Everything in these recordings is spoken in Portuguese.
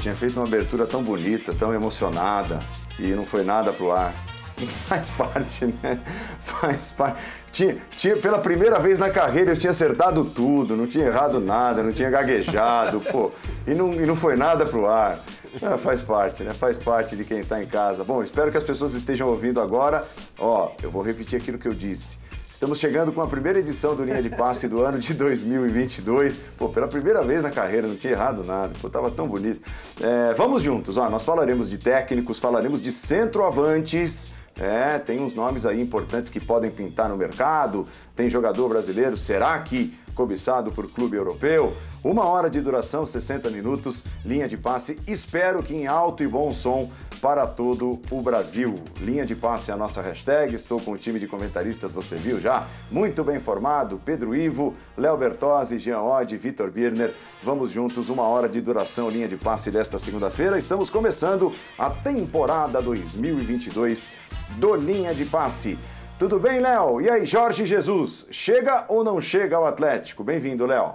tinha feito uma abertura tão bonita, tão emocionada e não foi nada pro ar. Faz parte, né? Faz parte. Tinha, tinha, pela primeira vez na carreira eu tinha acertado tudo, não tinha errado nada, não tinha gaguejado, pô, e não, e não foi nada pro ar. Ah, faz parte, né? Faz parte de quem está em casa. Bom, espero que as pessoas estejam ouvindo agora. Ó, eu vou repetir aquilo que eu disse. Estamos chegando com a primeira edição do Linha de Passe do ano de 2022. Pô, pela primeira vez na carreira, não tinha errado nada. Pô, tava tão bonito. É, vamos juntos, ó. Nós falaremos de técnicos, falaremos de centroavantes é, tem uns nomes aí importantes que podem pintar no mercado. Tem jogador brasileiro, será que cobiçado por clube europeu? Uma hora de duração, 60 minutos, linha de passe. Espero que em alto e bom som para todo o Brasil. Linha de passe é a nossa hashtag. Estou com o time de comentaristas, você viu já? Muito bem formado. Pedro Ivo, Léo Bertozzi, Jean Oddi, Vitor Birner. Vamos juntos, uma hora de duração, linha de passe desta segunda-feira. Estamos começando a temporada 2022 do Linha de Passe. Tudo bem, Léo? E aí, Jorge Jesus, chega ou não chega ao Atlético? Bem-vindo, Léo.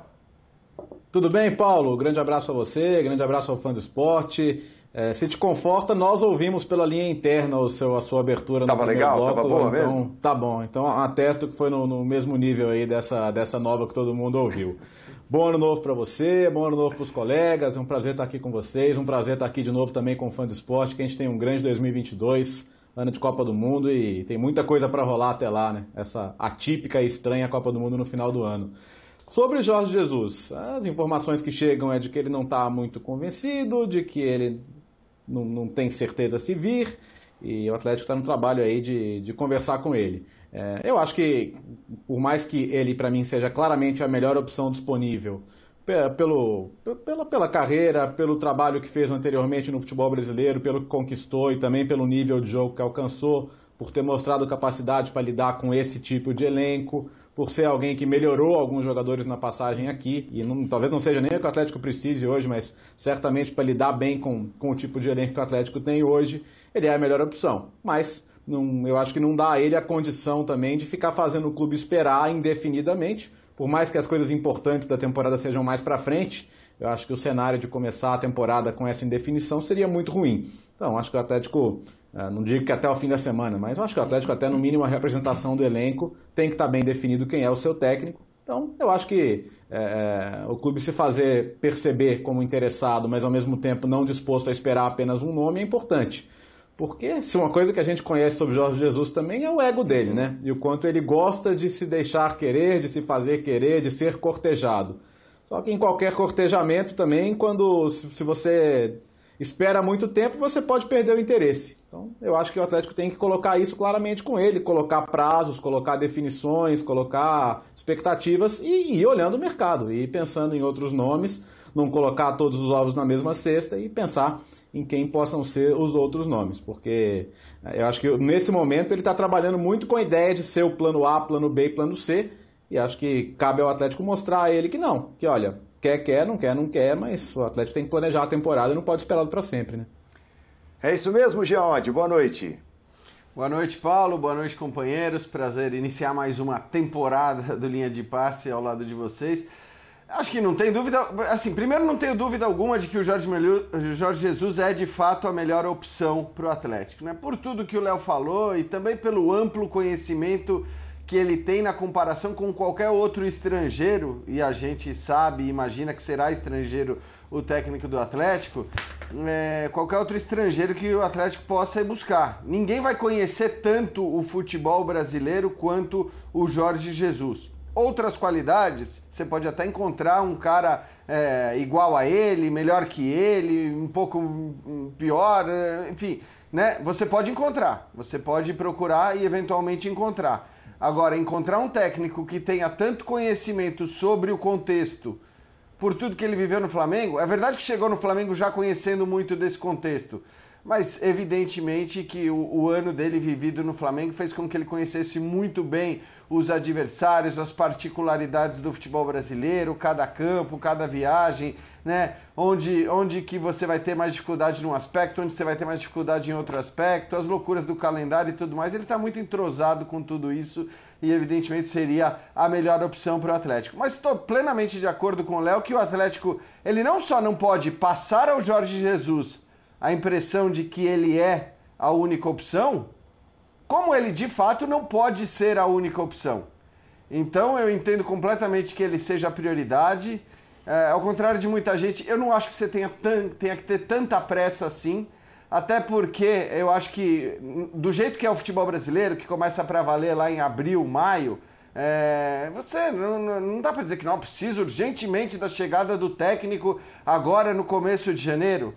Tudo bem, Paulo? Grande abraço a você, grande abraço ao fã do esporte. É, se te conforta, nós ouvimos pela linha interna o seu, a sua abertura no Tava legal? bloco, Tava boa então, mesmo? Tá bom. Então atesto que foi no, no, mesmo nível aí dessa, dessa nova que todo mundo ouviu. Bom ano novo para você, bom ano novo para os colegas. É um prazer estar aqui com vocês, um prazer estar aqui de novo também com o fã do esporte, que a gente tem um grande 2022 ano de Copa do Mundo e tem muita coisa para rolar até lá, né? Essa atípica e estranha Copa do Mundo no final do ano. Sobre Jorge Jesus, as informações que chegam é de que ele não está muito convencido, de que ele não, não, tem certeza se vir, e o Atlético está no trabalho aí de, de conversar com ele. É, eu acho que, por mais que ele, para mim, seja claramente a melhor opção disponível, pelo, pela, pela carreira, pelo trabalho que fez anteriormente no futebol brasileiro, pelo que conquistou e também pelo nível de jogo que alcançou, por ter mostrado capacidade para lidar com esse tipo de elenco, por ser alguém que melhorou alguns jogadores na passagem aqui, e não, talvez não seja nem o que o Atlético precise hoje, mas certamente para lidar bem com, com o tipo de elenco que o Atlético tem hoje, ele é a melhor opção. Mas não, eu acho que não dá a ele a condição também de ficar fazendo o clube esperar indefinidamente, por mais que as coisas importantes da temporada sejam mais para frente, eu acho que o cenário de começar a temporada com essa indefinição seria muito ruim. Então, acho que o Atlético, é, não digo que até o fim da semana, mas acho que o Atlético, até no mínimo a representação do elenco, tem que estar tá bem definido quem é o seu técnico. Então, eu acho que é, é, o clube se fazer perceber como interessado, mas ao mesmo tempo não disposto a esperar apenas um nome é importante. Porque se uma coisa que a gente conhece sobre Jorge Jesus também é o ego dele, né? E o quanto ele gosta de se deixar querer, de se fazer querer, de ser cortejado. Só que em qualquer cortejamento também, quando se você espera muito tempo, você pode perder o interesse. Então, eu acho que o Atlético tem que colocar isso claramente com ele, colocar prazos, colocar definições, colocar expectativas e ir olhando o mercado, e ir pensando em outros nomes, não colocar todos os ovos na mesma cesta e pensar em quem possam ser os outros nomes, porque eh, eu acho que nesse momento ele está trabalhando muito com a ideia de ser o plano A, plano B e plano C, e acho que cabe ao Atlético mostrar a ele que não, que olha, quer, quer, não quer, não quer, mas o Atlético tem que planejar a temporada e não pode esperar para sempre, né? É isso mesmo, Geode, boa noite. Boa noite, Paulo. Boa noite, companheiros. Prazer iniciar mais uma temporada do Linha de Passe ao lado de vocês. Acho que não tem dúvida. Assim, primeiro, não tenho dúvida alguma de que o Jorge, Melhu, Jorge Jesus é de fato a melhor opção para o Atlético. Né? Por tudo que o Léo falou e também pelo amplo conhecimento que ele tem na comparação com qualquer outro estrangeiro, e a gente sabe imagina que será estrangeiro o técnico do Atlético, é, qualquer outro estrangeiro que o Atlético possa ir buscar. Ninguém vai conhecer tanto o futebol brasileiro quanto o Jorge Jesus outras qualidades, você pode até encontrar um cara é, igual a ele, melhor que ele, um pouco pior, é, enfim, né? Você pode encontrar, você pode procurar e eventualmente encontrar. Agora, encontrar um técnico que tenha tanto conhecimento sobre o contexto, por tudo que ele viveu no Flamengo, é verdade que chegou no Flamengo já conhecendo muito desse contexto, mas evidentemente que o, o, ano dele vivido no Flamengo fez com que ele conhecesse muito bem os adversários, as particularidades do futebol brasileiro, cada campo, cada viagem, né? Onde, onde que você vai ter mais dificuldade num aspecto, onde você vai ter mais dificuldade em outro aspecto, as loucuras do calendário e tudo mais. Ele está muito entrosado com tudo isso e evidentemente seria a melhor opção para o Atlético. Mas estou plenamente de acordo com o Léo que o Atlético ele não só não pode passar ao Jorge Jesus a impressão de que ele é a única opção, como ele de fato não pode ser a única opção. Então eu entendo completamente que ele seja a prioridade. É, ao contrário de muita gente, eu não acho que você tenha, tenha que ter tanta pressa assim. Até porque eu acho que, do jeito que é o futebol brasileiro, que começa para valer lá em abril, maio, é, você não, não dá para dizer que não precisa urgentemente da chegada do técnico agora no começo de janeiro.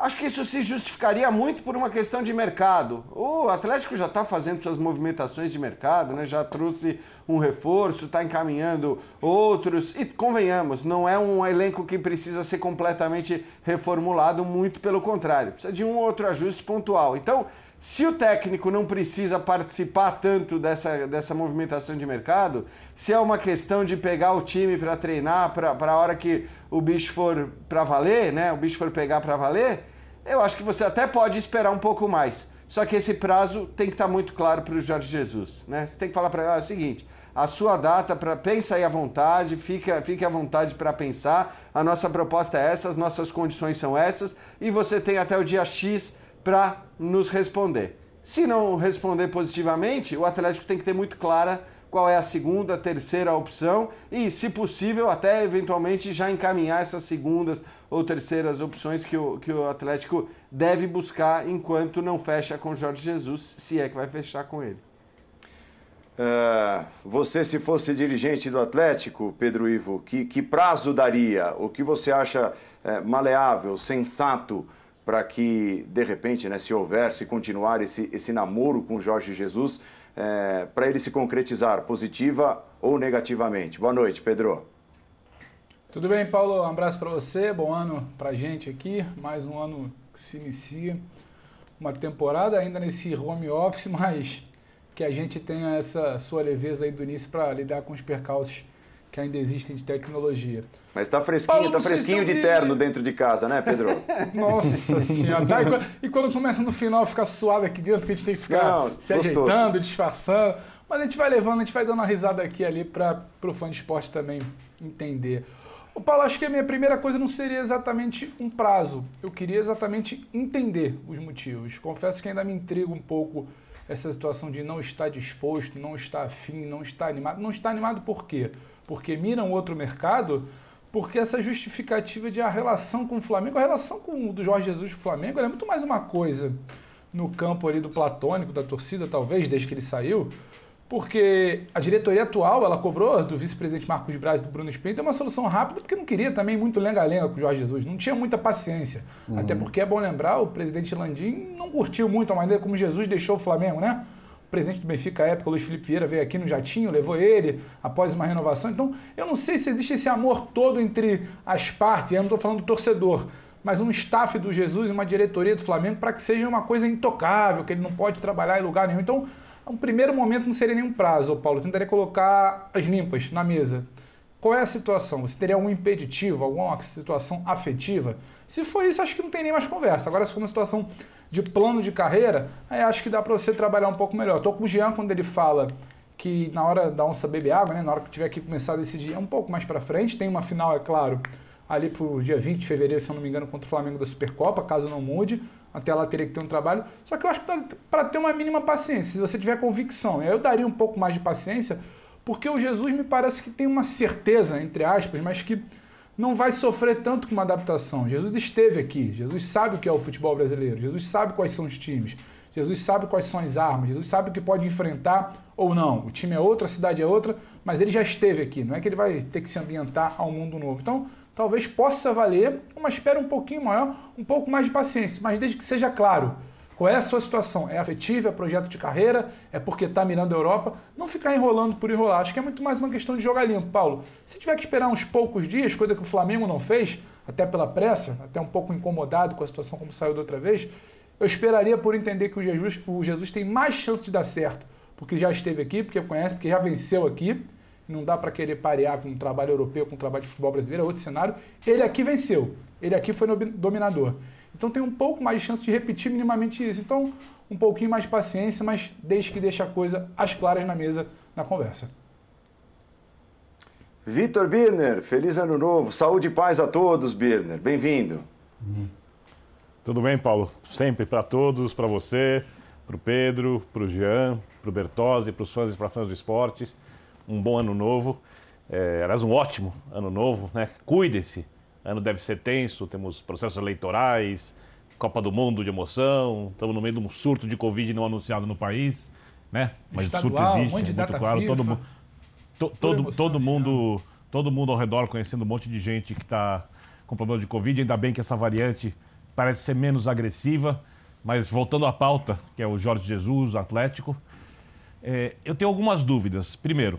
Acho que isso se justificaria muito por uma questão de mercado. O Atlético já está fazendo suas movimentações de mercado, né? já trouxe um reforço, está encaminhando outros. E convenhamos, não é um elenco que precisa ser completamente reformulado, muito pelo contrário. Precisa de um ou outro ajuste pontual. Então, se o técnico não precisa participar tanto dessa, dessa movimentação de mercado, se é uma questão de pegar o time para treinar, para a hora que o bicho for para valer, né? O bicho for pegar para valer, eu acho que você até pode esperar um pouco mais. Só que esse prazo tem que estar tá muito claro para o Jorge Jesus, né? Você tem que falar para ele, ah, é o seguinte, a sua data para pensa aí à vontade, fica, fique à vontade para pensar. A nossa proposta é essa, as nossas condições são essas e você tem até o dia X para nos responder. Se não responder positivamente, o Atlético tem que ter muito clara qual é a segunda, terceira opção e, se possível, até eventualmente já encaminhar essas segundas ou terceiras opções que o, que o Atlético deve buscar enquanto não fecha com Jorge Jesus, se é que vai fechar com ele. Uh, você, se fosse dirigente do Atlético, Pedro Ivo, que, que prazo daria? O que você acha uh, maleável, sensato? Para que, de repente, né, se houvesse continuar esse, esse namoro com Jorge Jesus, é, para ele se concretizar, positiva ou negativamente. Boa noite, Pedro. Tudo bem, Paulo? Um abraço para você, bom ano para a gente aqui, mais um ano que se inicia, uma temporada ainda nesse home office, mas que a gente tenha essa sua leveza aí do início para lidar com os percalços que ainda existem de tecnologia. Mas está fresquinho, Paulo, tá fresquinho de terno dentro de casa, né, Pedro? Nossa senhora. Tá, e, quando, começa no final ficar suado aqui dentro, que a gente tem que ficar Não, se gostoso. ajeitando, disfarçando. Mas a gente vai levando, a gente vai dando uma risada aqui ali para o fã de esporte também entender. O Paulo, acho que a minha primeira coisa não seria exatamente um prazo. Eu queria exatamente entender os motivos. Confesso que ainda me intriga um pouco essa situação de não estar disposto, não estar afim, não estar animado. Não estar animado por quê? Porque miram outro mercado, porque essa justificativa de a relação com o Flamengo, a relação com, do Jorge Jesus com o Flamengo, é muito mais uma coisa no campo ali do platônico, da torcida, talvez, desde que ele saiu, porque a diretoria atual, ela cobrou do vice-presidente Marcos Braz e do Bruno Espírito uma solução rápida, porque não queria também muito lenga-lenga com o Jorge Jesus, não tinha muita paciência. Uhum. Até porque é bom lembrar, o presidente Landim não curtiu muito a maneira como Jesus deixou o Flamengo, né? Presidente do Benfica à época, Luiz Felipe Vieira, veio aqui no Jatinho, levou ele após uma renovação. Então, eu não sei se existe esse amor todo entre as partes, eu não estou falando do torcedor, mas um staff do Jesus uma diretoria do Flamengo para que seja uma coisa intocável, que ele não pode trabalhar em lugar nenhum. Então, um primeiro momento não seria nenhum prazo, Paulo. Eu tentaria colocar as limpas na mesa. Qual é a situação? Você teria algum impeditivo, alguma situação afetiva? Se for isso, acho que não tem nem mais conversa. Agora, se for uma situação de plano de carreira, aí acho que dá para você trabalhar um pouco melhor. Estou com o Jean quando ele fala que na hora da onça beber água, né, na hora que tiver que começar a decidir, é um pouco mais para frente. Tem uma final, é claro, ali para dia 20 de fevereiro, se eu não me engano, contra o Flamengo da Supercopa, caso não mude. Até lá teria que ter um trabalho. Só que eu acho que para ter uma mínima paciência, se você tiver convicção, eu daria um pouco mais de paciência, porque o Jesus me parece que tem uma certeza, entre aspas, mas que não vai sofrer tanto com uma adaptação. Jesus esteve aqui, Jesus sabe o que é o futebol brasileiro, Jesus sabe quais são os times, Jesus sabe quais são as armas, Jesus sabe o que pode enfrentar ou não. O time é outro, a cidade é outra, mas ele já esteve aqui, não é que ele vai ter que se ambientar ao mundo novo. Então, talvez possa valer uma espera um pouquinho maior, um pouco mais de paciência, mas desde que seja claro qual é a sua situação? É afetiva, é projeto de carreira, é porque está mirando a Europa? Não ficar enrolando por enrolar. Acho que é muito mais uma questão de jogar limpo. Paulo, se tiver que esperar uns poucos dias, coisa que o Flamengo não fez, até pela pressa, até um pouco incomodado com a situação como saiu da outra vez, Eu esperaria por entender que o Jesus, o Jesus tem mais chance de dar certo, porque já esteve aqui, porque conhece, porque já venceu aqui. Não dá para querer parear com um trabalho europeu, com um trabalho de futebol brasileiro, é outro cenário. Ele aqui venceu, ele aqui foi dominador. Então tem um pouco mais de chance de repetir minimamente isso. Então, um pouquinho mais de paciência, mas desde que deixe a coisa às claras na mesa, na conversa. Vitor Birner, feliz ano novo. Saúde e paz a todos, Birner. Bem-vindo. Tudo bem, Paulo? Sempre para todos, para você, para o Pedro, para o Jean, para o Bertozzi, para os fãs e para fãs do esporte. Um bom ano novo. É, aliás, um ótimo ano novo, né? Cuidem-se. Ano deve ser tenso, temos processos eleitorais, Copa do Mundo de emoção, estamos no meio de um surto de Covid não anunciado no país, né? Mas Estadual, o surto existe, um é muito claro. FIFA. Todo to, todo, todo mundo todo mundo ao redor conhecendo um monte de gente que está com problema de Covid. Ainda bem que essa variante parece ser menos agressiva. Mas voltando à pauta, que é o Jorge Jesus, o Atlético, é, eu tenho algumas dúvidas. Primeiro,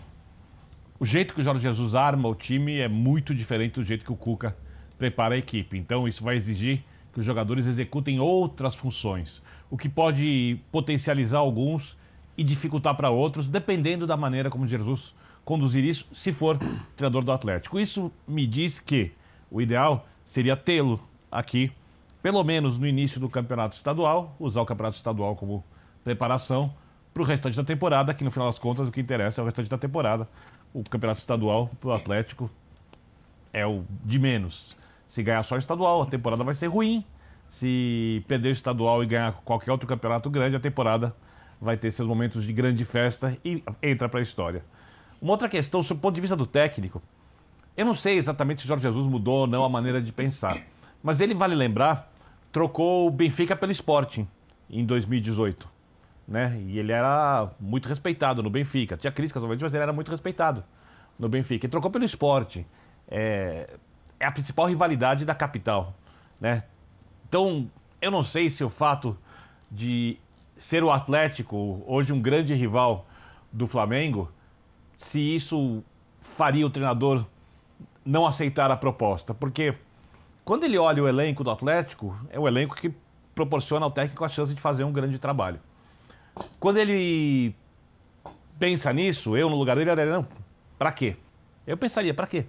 o jeito que o Jorge Jesus arma o time é muito diferente do jeito que o Cuca prepara a equipe. Então, isso vai exigir que os jogadores executem outras funções, o que pode potencializar alguns e dificultar para outros, dependendo da maneira como Jesus conduzir isso se for treinador do Atlético. Isso me diz que o ideal seria tê-lo aqui, pelo menos no início do campeonato estadual, usar o campeonato estadual como preparação para o restante da temporada, que no final das contas o que interessa é o restante da temporada. O campeonato estadual para o Atlético é o de menos. Se ganhar só o estadual, a temporada vai ser ruim. Se perder o estadual e ganhar qualquer outro campeonato grande, a temporada vai ter seus momentos de grande festa e entra para a história. Uma outra questão, sob o ponto de vista do técnico, eu não sei exatamente se Jorge Jesus mudou ou não a maneira de pensar, mas ele, vale lembrar, trocou o Benfica pelo Sporting em 2018. Né? E ele era muito respeitado no Benfica. Tinha críticas, mas ele era muito respeitado no Benfica. Ele trocou pelo Sporting. É, é a principal rivalidade da capital. Né? Então, eu não sei se o fato de ser o Atlético, hoje um grande rival do Flamengo, se isso faria o treinador não aceitar a proposta. Porque quando ele olha o elenco do Atlético, é o elenco que proporciona ao técnico a chance de fazer um grande trabalho. Quando ele pensa nisso, eu no lugar dele, eu não, pra quê? Eu pensaria, pra quê?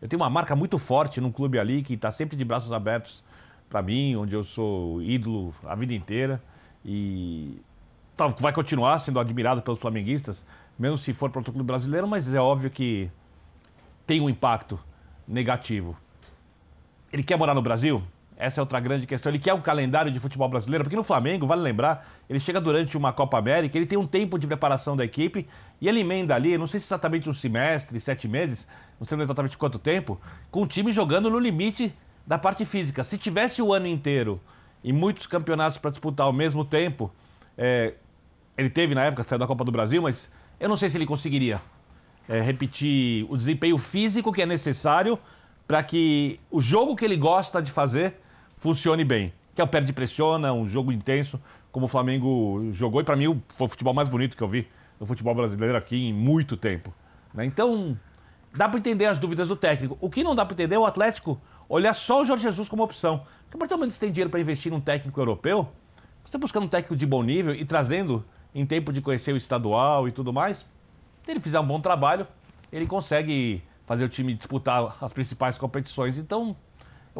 Eu tenho uma marca muito forte num clube ali que está sempre de braços abertos para mim, onde eu sou ídolo a vida inteira e vai continuar sendo admirado pelos flamenguistas mesmo se for para outro clube brasileiro, mas é óbvio que tem um impacto negativo. Ele quer morar no Brasil? Essa é outra grande questão. Ele quer um calendário de futebol brasileiro, porque no Flamengo, vale lembrar, ele chega durante uma Copa América, ele tem um tempo de preparação da equipe e ele emenda ali, não sei se exatamente um semestre, sete meses, não sei exatamente quanto tempo, com o time jogando no limite da parte física. Se tivesse o ano inteiro e muitos campeonatos para disputar ao mesmo tempo, é, ele teve na época, saiu da Copa do Brasil, mas eu não sei se ele conseguiria é, repetir o desempenho físico que é necessário para que o jogo que ele gosta de fazer funcione bem. Que é o perde pressiona, um jogo intenso, como o Flamengo jogou. E para mim foi o futebol mais bonito que eu vi no futebol brasileiro aqui em muito tempo. Né? Então, dá para entender as dúvidas do técnico. O que não dá para entender é o Atlético olhar só o Jorge Jesus como opção. Porque a partir do momento que você tem dinheiro para investir num técnico europeu, você está buscando um técnico de bom nível e trazendo em tempo de conhecer o estadual e tudo mais, se ele fizer um bom trabalho, ele consegue fazer o time disputar as principais competições. Então,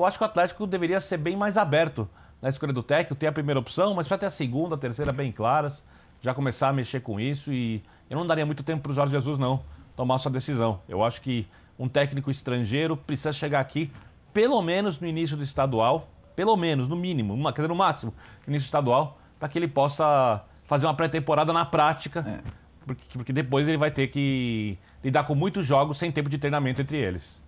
eu acho que o Atlético deveria ser bem mais aberto na escolha do técnico, ter a primeira opção, mas para ter a segunda, a terceira bem claras, já começar a mexer com isso e eu não daria muito tempo para o Jorge Jesus não tomar sua decisão. Eu acho que um técnico estrangeiro precisa chegar aqui pelo menos no início do estadual, pelo menos, no mínimo, quer dizer, no máximo, no início estadual, para que ele possa fazer uma pré-temporada na prática, é. porque, porque depois ele vai ter que lidar com muitos jogos sem tempo de treinamento entre eles.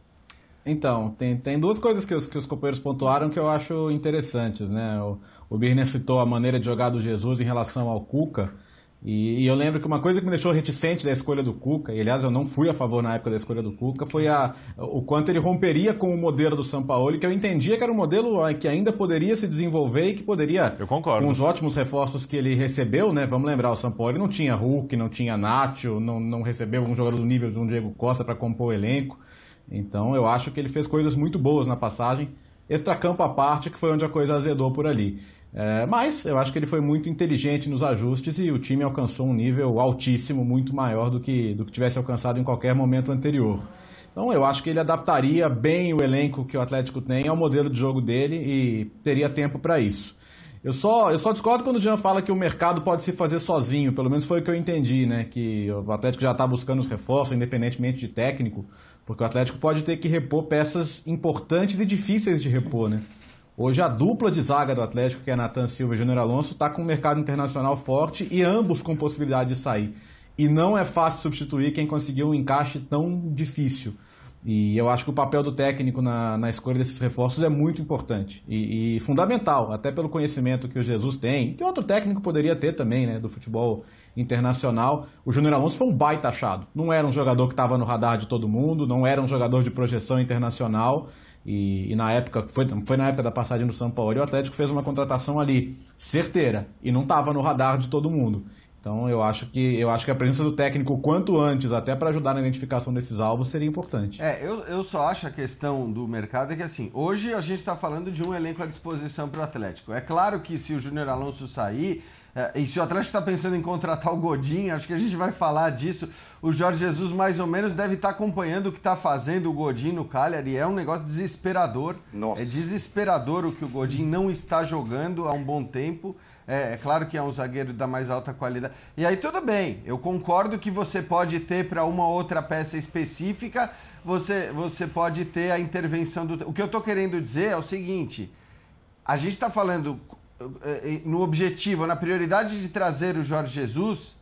Então, tem, tem duas coisas que os, que os companheiros pontuaram que eu acho interessantes, né? O, o Birner citou a maneira de jogar do Jesus em relação ao Cuca. E, e, eu lembro que uma coisa que me deixou reticente da escolha do Cuca, e aliás eu não fui a favor na época da escolha do Cuca, foi a, o quanto ele romperia com o modelo do São Paulo, que eu entendia que era um modelo que ainda poderia se desenvolver e que poderia, eu concordo. com os ótimos reforços que ele recebeu, né? Vamos lembrar, o São Paulo não tinha Hulk, não tinha Nacho, não, não recebeu um jogador do nível de um Diego Costa para compor o elenco. Então eu acho que ele fez coisas muito boas na passagem, extracampo à parte, que foi onde a coisa azedou por ali. É, mas eu acho que ele foi muito inteligente nos ajustes e o time alcançou um nível altíssimo, muito maior do que, do que tivesse alcançado em qualquer momento anterior. Então eu acho que ele adaptaria bem o elenco que o Atlético tem ao modelo de jogo dele e teria tempo para isso. Eu só, eu só discordo quando o Jean fala que o mercado pode se fazer sozinho, pelo menos foi o que eu entendi, né? Que o Atlético já está buscando os reforços, independentemente de técnico, porque o Atlético pode ter que repor peças importantes e difíceis de repor, Sim. né? Hoje a dupla de zaga do Atlético, que é Natan Silva e Júnior Alonso, está com um mercado internacional forte e ambos com possibilidade de sair. E não é fácil substituir quem conseguiu um encaixe tão difícil. E eu acho que o papel do técnico na, na escolha desses reforços é muito importante e, e, fundamental, até pelo conhecimento que o Jesus tem, que outro técnico poderia ter também, né, do futebol internacional. O Júnior Alonso foi um baita achado. Não era um jogador que estava no radar de todo mundo, não era um jogador de projeção internacional. E, e, na época, foi, foi na época da passagem do São Paulo, e o Atlético fez uma contratação ali certeira e não estava no radar de todo mundo. Então eu acho que eu acho que a presença do técnico quanto antes, até para ajudar na identificação desses alvos, seria importante. É, eu, eu só acho a questão do mercado é que assim, hoje a gente está falando de um elenco à disposição para o Atlético. É claro que se o Júnior Alonso sair, é, e se o Atlético está pensando em contratar o Godinho, acho que a gente vai falar disso. O Jorge Jesus, mais ou menos, deve estar tá acompanhando o que está fazendo o Godinho no Cagliari. É um negócio desesperador. Nossa. É desesperador o que o Godinho não está jogando há um bom tempo. É, é, claro que é um zagueiro da mais alta qualidade. E aí tudo bem, eu concordo que você pode ter para uma outra peça específica, você, você pode ter a intervenção do. O que eu estou querendo dizer é o seguinte: a gente está falando eh, no objetivo, na prioridade de trazer o Jorge Jesus,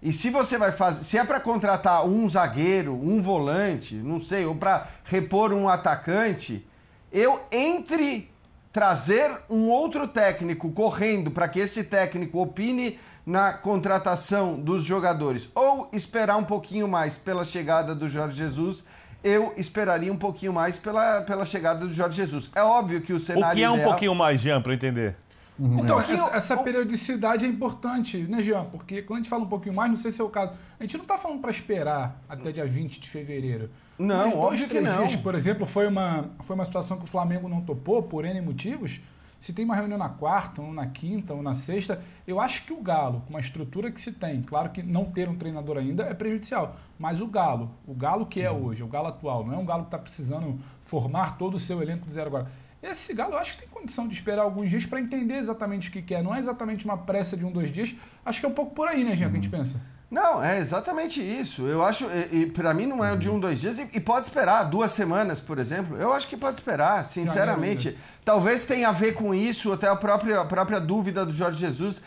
e se você vai fazer, se é para contratar um zagueiro, um volante, não sei, ou para repor um atacante, eu entre trazer um outro técnico correndo para que esse técnico opine na contratação dos jogadores ou esperar um pouquinho mais pela chegada do Jorge Jesus, eu esperaria um pouquinho mais pela, pela chegada do Jorge Jesus. É óbvio que o cenário. O que é um ideal... pouquinho mais, Jean, para entender? Uhum. Então, é. essa, essa, periodicidade é importante, né, Jean? Porque quando a gente fala um pouquinho mais, não sei se é o caso. A gente não está falando para esperar até dia 20 de fevereiro. Não, Mas dois, óbvio três que não. dias, por exemplo, foi uma, foi uma situação que o Flamengo não topou por N motivos. Se tem uma reunião na quarta, ou na quinta, ou na sexta, eu acho que o Galo, com a estrutura que se tem, claro que não ter um treinador ainda é prejudicial, mas o Galo, o Galo que é uhum. hoje, o Galo atual, não é um Galo que está precisando formar todo o seu elenco do zero agora esse Galo eu acho que tem condição de esperar alguns dias para entender exatamente o que quer. Não é exatamente uma pressa de um, dois dias. Acho que é um pouco por aí, né, Jean, uhum. que a gente pensa. Não, é exatamente isso. Eu acho, e, e para mim não é de um, dois dias, e, e, pode esperar duas semanas, por exemplo. Eu acho que pode esperar, sinceramente. Talvez tenha a ver com isso, até a própria, a própria dúvida do Jorge Jesus,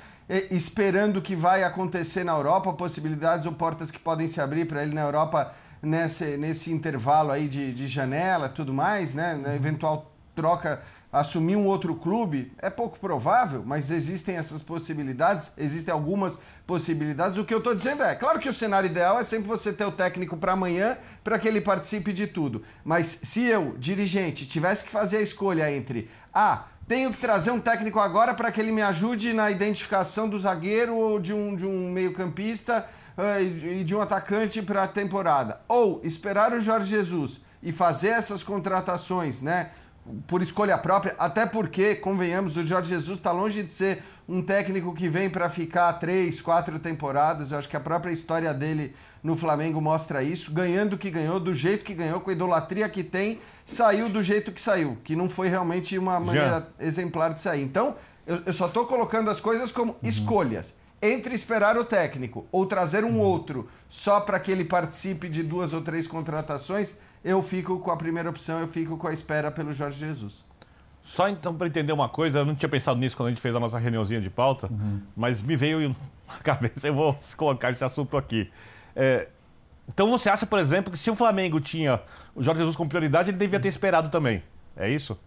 esperando o que vai acontecer na Europa, possibilidades ou portas que podem se abrir para ele na Europa nesse, nesse intervalo aí de, de janela tudo mais, né? Na eventual troca, assumir um outro clube, é pouco provável, mas existem essas possibilidades, existem algumas possibilidades. O que eu estou dizendo é, claro que o cenário ideal é sempre você ter o técnico para amanhã, para que ele participe de tudo. Mas se eu, dirigente, tivesse que fazer a escolha entre, ah, tenho que trazer um técnico agora para que ele me ajude na identificação do zagueiro ou de um, de um meio-campista uh, e de um atacante para a temporada. Ou esperar o Jorge Jesus e fazer essas contratações, né? Por escolha própria, até porque, convenhamos, o Jorge Jesus está longe de ser um técnico que vem para ficar três, quatro temporadas. Eu acho que a própria história dele no Flamengo mostra isso. Ganhando o que ganhou, do jeito que ganhou, com a idolatria que tem, saiu do jeito que saiu, que não foi realmente uma maneira Já. exemplar de sair. Então, eu, eu só estou colocando as coisas como uhum. escolhas. Entre esperar o técnico ou trazer um outro só para que ele participe de duas ou três contratações, eu fico com a primeira opção, eu fico com a espera pelo Jorge Jesus. Só então para entender uma coisa, eu não tinha pensado nisso quando a gente fez a nossa reuniãozinha de pauta, uhum. mas me veio na cabeça, eu vou colocar esse assunto aqui. É, então você acha, por exemplo, que se o Flamengo tinha o Jorge Jesus como prioridade, ele devia ter esperado também. É isso?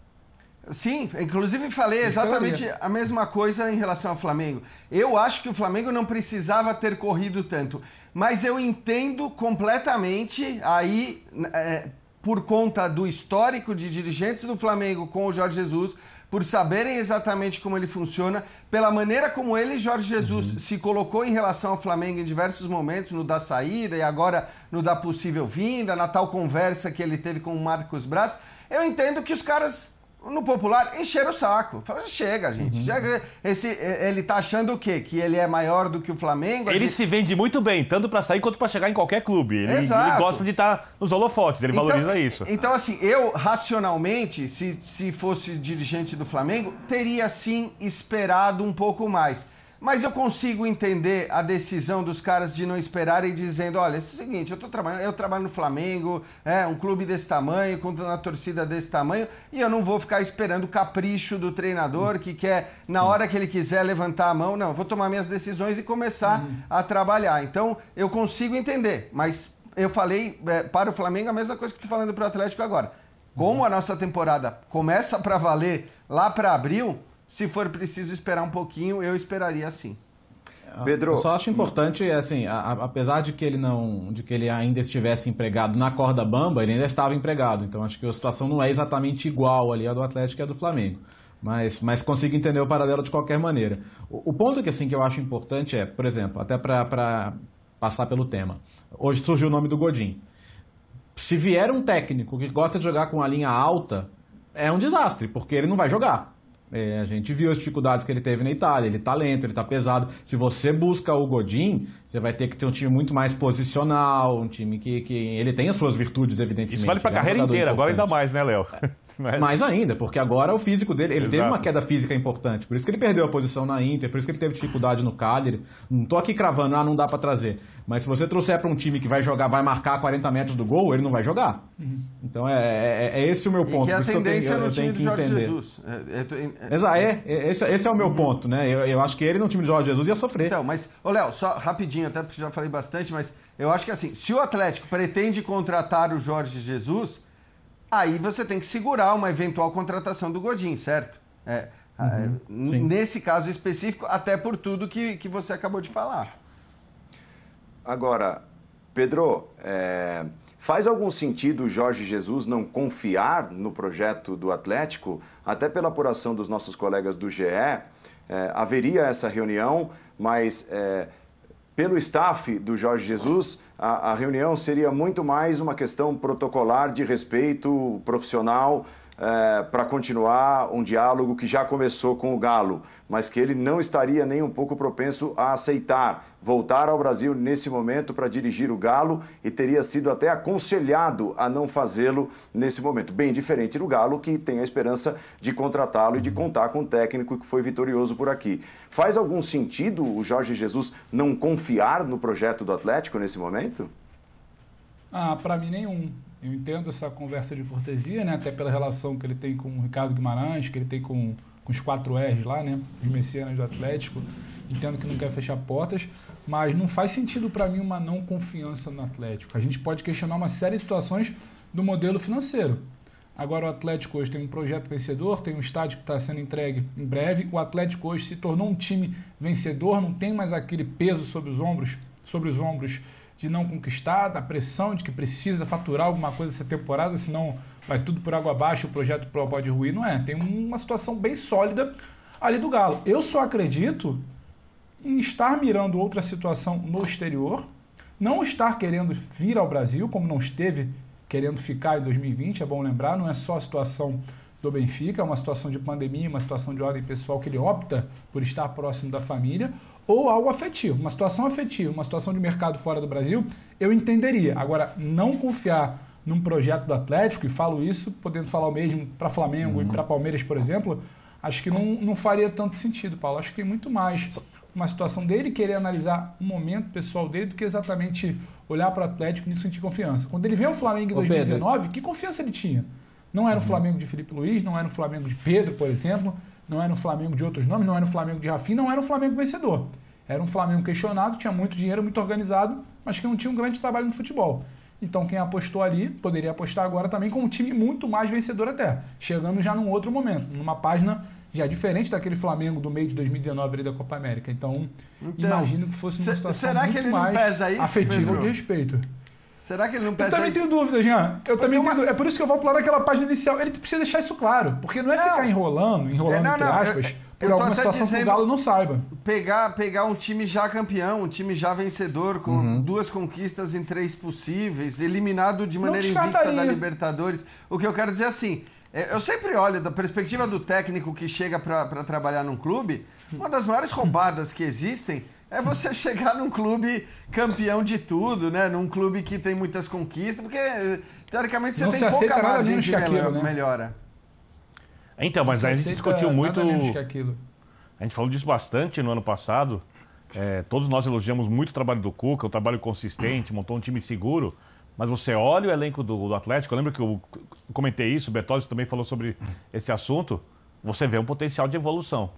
Sim, inclusive falei exatamente a mesma coisa em relação ao Flamengo. Eu acho que o Flamengo não precisava ter corrido tanto mas eu entendo completamente aí, é, por conta do histórico de dirigentes do Flamengo com o Jorge Jesus, por saberem exatamente como ele funciona, pela maneira como ele, Jorge Jesus, uhum. se colocou em relação ao Flamengo em diversos momentos, no da saída e agora no da possível vinda, na tal conversa que ele teve com o Marcos Braz, eu entendo que os caras no popular, encher o saco. Fala, chega, gente. Uhum. Chega. Esse, ele tá achando o quê? Que ele é maior do que o Flamengo? Ele gente... se vende muito bem, tanto para sair quanto para chegar em qualquer clube. Ele, ele gosta de estar tá nos holofotes, ele então, valoriza isso. Então, assim, eu, racionalmente, se, se fosse dirigente do Flamengo, teria sim esperado um pouco mais. Mas eu consigo entender a decisão dos caras de não esperarem dizendo, olha, é o seguinte, eu tô trabalhando, eu trabalho no Flamengo, é um clube desse tamanho, com uma torcida desse tamanho, e eu não vou ficar esperando o capricho do treinador que quer na hora que ele quiser levantar a mão, não, vou tomar minhas decisões e começar uhum. a trabalhar. Então, eu consigo entender, mas eu falei é, para o Flamengo a mesma coisa que estou falando para o Atlético agora. Como a nossa temporada começa para valer lá para abril, se for preciso esperar um pouquinho, eu esperaria sim. Pedro, eu só acho importante, assim, a, a, apesar de que ele não, de que ele ainda estivesse empregado na corda bamba, ele ainda estava empregado. Então acho que a situação não é exatamente igual ali a do Atlético e a do Flamengo. Mas, mas consigo entender o paralelo de qualquer maneira. O, o ponto que, assim, que eu acho importante é, por exemplo, até para passar pelo tema. Hoje surgiu o nome do Godin. Se vier um técnico que gosta de jogar com a linha alta, é um desastre, porque ele não vai jogar. É, a gente viu as dificuldades que ele teve na Itália. Ele tá lento, ele tá pesado. Se você busca o Godin, você vai ter que ter um time muito mais posicional, um time que, que ele tem as suas virtudes, evidentemente. Isso vale pra é carreira inteira, agora ainda mais, né, Léo? É. mais ainda, porque agora o físico dele, ele Exato. teve uma queda física importante. Por isso que ele perdeu a posição na Inter, por isso que ele teve dificuldade no Cagliari. Não tô aqui cravando, ah, não dá para trazer. Mas se você trouxer para um time que vai jogar, vai marcar 40 metros do gol, ele não vai jogar. Uhum. Então é, é, é, esse o meu ponto. E que a tendência eu tenho, eu, no time do Jorge entender. Jesus. É, é, é, esse, esse é o meu uhum. ponto, né? Eu, eu acho que ele no time do Jorge Jesus ia sofrer. Então, mas, ô Léo, só rapidinho, até porque já falei bastante, mas eu acho que assim, se o Atlético pretende contratar o Jorge Jesus, aí você tem que segurar uma eventual contratação do Godin, certo? É, uhum, é, nesse caso específico, até por tudo que, que você acabou de falar. Agora, Pedro, é, faz algum sentido o Jorge Jesus não confiar no projeto do Atlético? Até pela apuração dos nossos colegas do GE, é, haveria essa reunião, mas é, pelo staff do Jorge Jesus, a, a reunião seria muito mais uma questão protocolar de respeito profissional é, para continuar um diálogo que já começou com o Galo, mas que ele não estaria nem um pouco propenso a aceitar voltar ao Brasil nesse momento para dirigir o Galo e teria sido até aconselhado a não fazê-lo nesse momento. Bem diferente do Galo, que tem a esperança de contratá-lo e de contar com um técnico que foi vitorioso por aqui. Faz algum sentido o Jorge Jesus não confiar no projeto do Atlético nesse momento? Ah, para mim nenhum. Eu entendo essa conversa de cortesia, né? Até pela relação que ele tem com o Ricardo Guimarães, que ele tem com, com os quatro R's lá, né? Os messianos do Atlético. Entendo que não quer fechar portas, mas não faz sentido para mim uma não confiança no Atlético. A gente pode questionar uma série de situações do modelo financeiro. Agora o Atlético hoje tem um projeto vencedor, tem um estádio que está sendo entregue em breve. O Atlético hoje se tornou um time vencedor, não tem mais aquele peso sobre os ombros, sobre os ombros de não conquistar, da pressão de que precisa faturar alguma coisa essa temporada, senão vai tudo por água abaixo, o projeto pode ruir. Não é. Tem uma situação bem sólida ali do Galo. Eu só acredito em estar mirando outra situação no exterior, não estar querendo vir ao Brasil, como não esteve querendo ficar em 2020, é bom lembrar, não é só a situação do Benfica, é uma situação de pandemia, uma situação de ordem pessoal que ele opta por estar próximo da família, ou algo afetivo, uma situação afetiva, uma situação de mercado fora do Brasil, eu entenderia. Agora, não confiar num projeto do Atlético, e falo isso podendo falar o mesmo para Flamengo uhum. e para Palmeiras, por exemplo, acho que não, não faria tanto sentido, Paulo. Acho que tem muito mais uma situação dele querer analisar o momento pessoal dele do que exatamente olhar para o Atlético e nisso sentir confiança. Quando ele veio ao Flamengo em 2019, Pedro. que confiança ele tinha? Não era o uhum. Flamengo de Felipe Luiz, não era o Flamengo de Pedro, por exemplo não era um Flamengo de outros nomes, não era um Flamengo de Rafinha, não era um Flamengo vencedor. Era um Flamengo questionado, tinha muito dinheiro, muito organizado, mas que não tinha um grande trabalho no futebol. Então quem apostou ali poderia apostar agora também com um time muito mais vencedor até, chegando já num outro momento, numa página já diferente daquele Flamengo do meio de 2019 ali da Copa América. Então, então imagino que fosse uma situação será muito que ele mais isso, afetiva Pedro? de respeito. Será que ele não pesa? Eu também tenho dúvida, Jean. Eu também uma... tenho É por isso que eu volto lá naquela página inicial. Ele precisa deixar isso claro. Porque não é não. ficar enrolando, enrolando é, não, entre aspas, eu, por eu alguma situação que o Galo não saiba. Pegar, pegar um time já campeão, um time já vencedor, com uhum. duas conquistas em três possíveis, eliminado de maneira invicta da Libertadores. O que eu quero dizer é assim. É, eu sempre olho da perspectiva do técnico que chega para trabalhar num clube, uma das maiores roubadas que existem é você chegar num clube campeão de tudo, né? Num clube que tem muitas conquistas, porque teoricamente você Não tem pouca margem de aquilo, né? melhora. Então, mas aí a gente discutiu muito. A gente falou disso bastante no ano passado. É, todos nós elogiamos muito o trabalho do Cuca, o trabalho consistente, montou um time seguro. Mas você olha o elenco do, do Atlético, eu lembro que eu comentei isso, o Bertozzi também falou sobre esse assunto. Você vê um potencial de evolução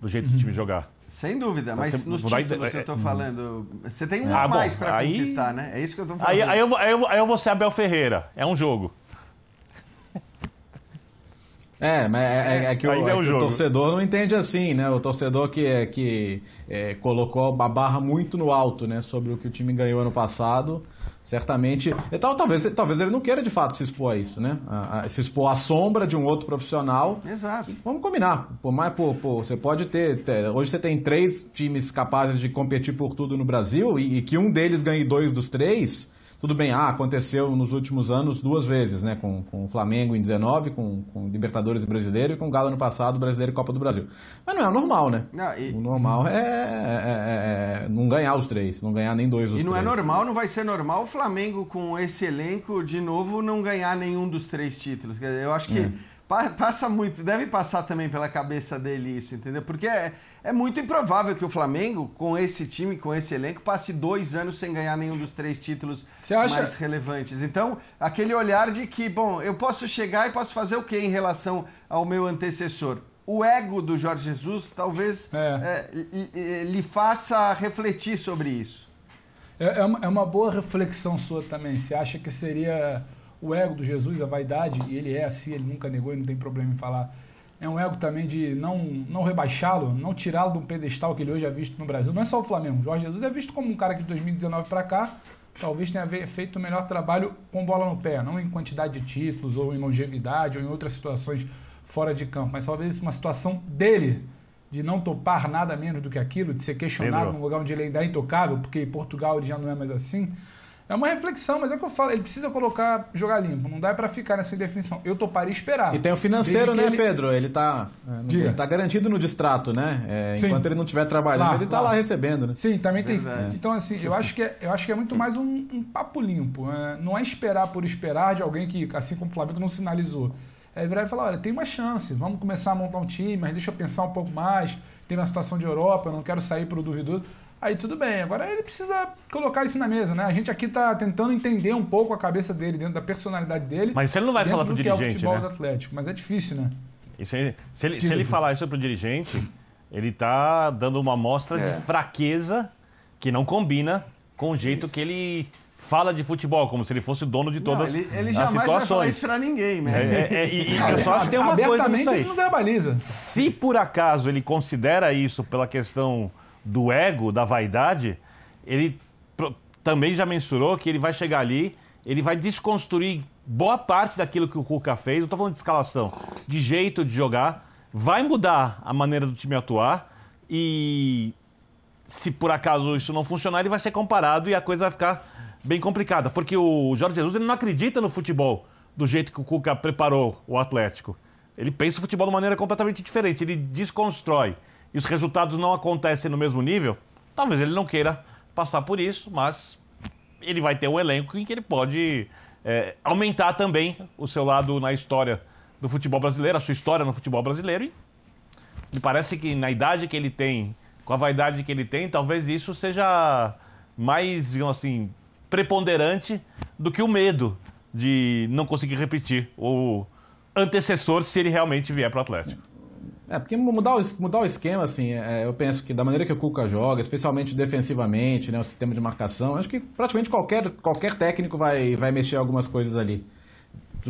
do jeito do time uhum. jogar. Sem dúvida, mas você, nos títulos eu estou falando, você tem um ah, a mais para conquistar, né? É isso que eu estou falando. Aí, aí, eu, aí, eu, aí eu vou ser Abel Ferreira, é um jogo. É, mas é, é, é que, o, é, é que o, torcedor não entende assim, né? O torcedor que, que é, colocou a barra muito no alto, né? Sobre o que o time ganhou ano passado. Certamente. Então, talvez, talvez ele não queira de fato se expor a isso, né? A, a, se expor à sombra de um outro profissional. Exato. Vamos combinar. Por mais, por, por, você pode ter, ter, Hoje você tem três times capazes de competir por tudo no Brasil e, e que um deles ganhe dois dos três. Tudo bem, ah, aconteceu nos últimos anos duas vezes, né? Com, com o Flamengo em 19, com, com Libertadores brasileiro e com o Galo no passado, Brasileiro e Copa do Brasil. Mas não é o normal, né? Não, e... O normal é, é, é, é, não ganhar os três, não ganhar nem dois dos três. E não é normal, não vai ser normal o Flamengo com esse elenco, de novo, não ganhar nenhum dos três títulos. Eu acho que. É Passa muito, deve passar também pela cabeça dele isso, entendeu? Porque é, é muito improvável que o Flamengo, com esse time, com esse elenco, passe dois anos sem ganhar nenhum dos três títulos acha... mais relevantes. Então, aquele olhar de que, bom, eu posso chegar e posso fazer o quê em relação ao meu antecessor? O ego do Jorge Jesus talvez é. É, lhe faça refletir sobre isso. É, é uma, é uma boa reflexão sua também. Você acha que seria o ego do Jesus, a vaidade, e ele é assim, ele nunca negou e não tem problema em falar. É um ego também de não, não rebaixá-lo, não tirá-lo de um pedestal que ele hoje é visto no Brasil. Não é só o Flamengo. Jorge Jesus é visto como um cara que de 2019 para cá talvez tenha feito o melhor trabalho com bola no pé, não em quantidade de títulos ou em longevidade ou em outras situações fora de campo, mas talvez uma situação dele de não topar nada menos do que aquilo, de ser questionado num lugar onde ele ainda é intocável, porque em Portugal ele já não é mais assim. É uma reflexão, mas é o que eu falo, ele precisa colocar, jogar limpo, não dá para ficar nessa indefinição. Eu toparia esperar. E tem o financeiro, né, ele... Pedro? Ele tá, é, ele tá garantido no distrato, né? É, enquanto ele não estiver trabalhando, lá, ele tá lá. lá. recebendo, né? Sim, também tem. Então, assim, eu acho que é, eu acho que é muito mais um, um papo limpo. É, não é esperar por esperar de alguém que, assim como o Flamengo, não sinalizou. É virar e falar, olha, tem uma chance, vamos começar a montar um time, mas deixa eu pensar um pouco mais, tem uma situação de Europa, eu não quero sair para o duvidoso aí tudo bem. Agora ele precisa colocar isso na mesa, né? A gente aqui está tentando entender um pouco a cabeça dele, dentro da personalidade dele. Mas isso ele não vai falar pro dirigente, que é o futebol né? do Atlético, mas é difícil, né? Isso aí, se, ele, se ele falar isso pro dirigente, ele está dando uma amostra é. de fraqueza que não combina com o jeito isso. que ele fala de futebol, como se ele fosse o dono de todas não, ele, ele as situações. Vai falar isso pra ninguém, né? É, é, e, e eu só acho que tem uma coisa nisso aí. Ele não verbaliza. Se por acaso ele considera isso pela questão do ego, da vaidade, ele também já mensurou que ele vai chegar ali, ele vai desconstruir boa parte daquilo que o Cuca fez. Não estou falando de escalação, de jeito de jogar. Vai mudar a maneira do time atuar e se por acaso isso não funcionar, ele vai ser comparado e a coisa vai ficar bem complicada. Porque o Jorge Jesus ele não acredita no futebol do jeito que o Cuca preparou o Atlético. Ele pensa o futebol de maneira completamente diferente, ele desconstrói e os resultados não acontecem no mesmo nível, talvez ele não queira passar por isso, mas ele vai ter um elenco em que ele pode é, aumentar também o seu lado na história do futebol brasileiro, a sua história no futebol brasileiro. E me parece que na idade que ele tem, com a vaidade que ele tem, talvez isso seja mais, digamos assim, preponderante do que o medo de não conseguir repetir o antecessor se ele realmente vier para o Atlético. É, porque mudar o, mudar o esquema, assim, é, eu penso que da maneira que o Cuca joga, especialmente defensivamente, né, o sistema de marcação, acho que praticamente qualquer, qualquer técnico vai, vai mexer algumas coisas ali.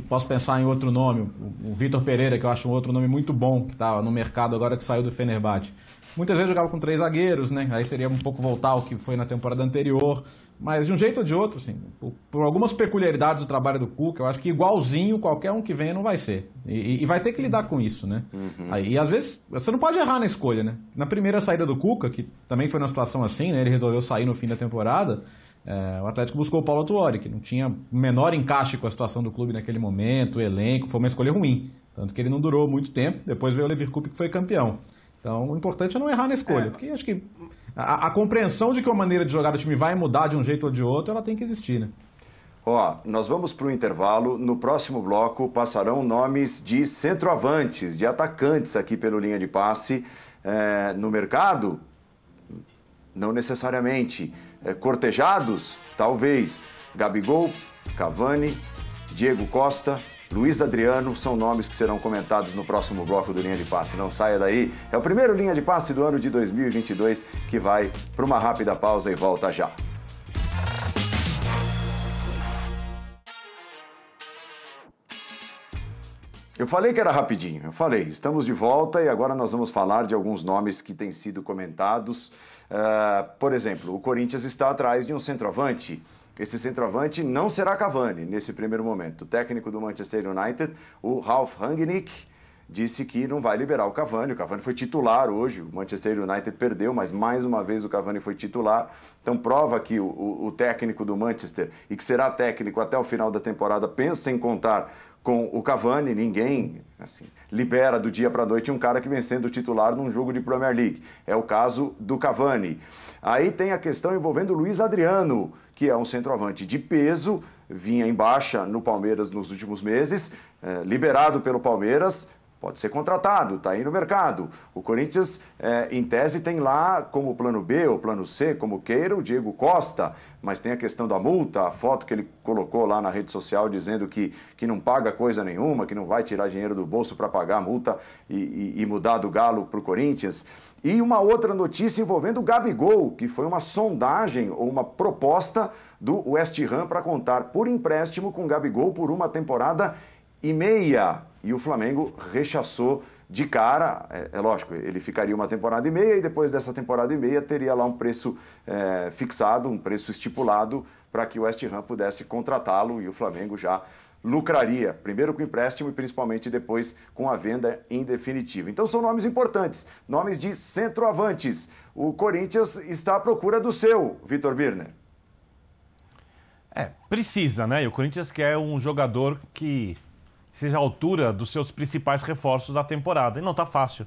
Posso pensar em outro nome, o, Vitor Pereira, que eu acho um outro nome muito bom, que está no mercado agora que saiu do Fenerbahçe. Muitas vezes jogava com três zagueiros, né? Aí seria um pouco voltar ao que foi na temporada anterior. Mas de um jeito ou de outro, assim, por, por algumas peculiaridades do trabalho do Cuca, eu acho que igualzinho qualquer um que venha não vai ser. E, e vai ter que lidar com isso, né? Uhum. Aí, e às vezes você não pode errar na escolha, né? Na primeira saída do Cuca, que também foi uma situação assim, né? Ele resolveu sair no fim da temporada. É, o Atlético buscou o Paulo Tuori, que não tinha menor encaixe com a situação do clube naquele momento, o elenco, foi uma escolha ruim. Tanto que ele não durou muito tempo, depois veio o Leverkusen que foi campeão. Então o importante é não errar na escolha, é. porque acho que a, a, compreensão de que uma maneira de jogar do time vai mudar de um jeito ou de outro, ela tem que existir, né? Ó, nós vamos para o intervalo. No próximo bloco passarão nomes de centroavantes, de atacantes aqui pelo linha de passe. É, no mercado, não necessariamente. É, cortejados, talvez. Gabigol, Cavani, Diego Costa, Luiz Adriano são nomes que serão comentados no próximo bloco do Linha de Passe. Não saia daí. É o primeiro Linha de Passe do ano de 2022 que vai para uma rápida pausa e volta já. Eu falei que era rapidinho, eu falei. Estamos de volta e agora nós vamos falar de alguns nomes que têm sido comentados. Uh, por exemplo, o Corinthians está atrás de um centroavante. Esse centroavante não será Cavani nesse primeiro momento. O técnico do Manchester United, o Ralf Rangnick, disse que não vai liberar o Cavani. O Cavani foi titular hoje, o Manchester United perdeu, mas mais uma vez o Cavani foi titular. Então prova que o, o, técnico do Manchester, e que será técnico até o final da temporada, pensa em contar com o Cavani, ninguém assim, libera do dia para a noite um cara que vem sendo titular num jogo de Premier League. É o caso do Cavani. Aí tem a questão envolvendo o Luiz Adriano, que é um centroavante de peso, vinha em baixa no Palmeiras nos últimos meses, é, liberado pelo Palmeiras, pode ser contratado, está aí no mercado. O Corinthians, é, em tese, tem lá como plano B ou plano C, como queira, o Diego Costa, mas tem a questão da multa, a foto que ele colocou lá na rede social dizendo que, que não paga coisa nenhuma, que não vai tirar dinheiro do bolso para pagar a multa e, e, e mudar do Galo para o Corinthians. E uma outra notícia envolvendo o Gabigol, que foi uma sondagem ou uma proposta do West Ham para contar por empréstimo com o Gabigol por uma temporada e meia. E o Flamengo rechaçou de cara. É, é, lógico, ele ficaria uma temporada e meia e depois dessa temporada e meia teria lá um preço é, fixado, um preço estipulado para que o West Ham pudesse contratá-lo e o Flamengo já lucraria, primeiro com empréstimo e principalmente depois com a venda em definitivo. Então são nomes importantes, nomes de centroavantes. O Corinthians está à procura do seu, Vitor Birner. É, precisa, né? E o Corinthians quer um jogador que seja a altura dos seus principais reforços da temporada. E não está fácil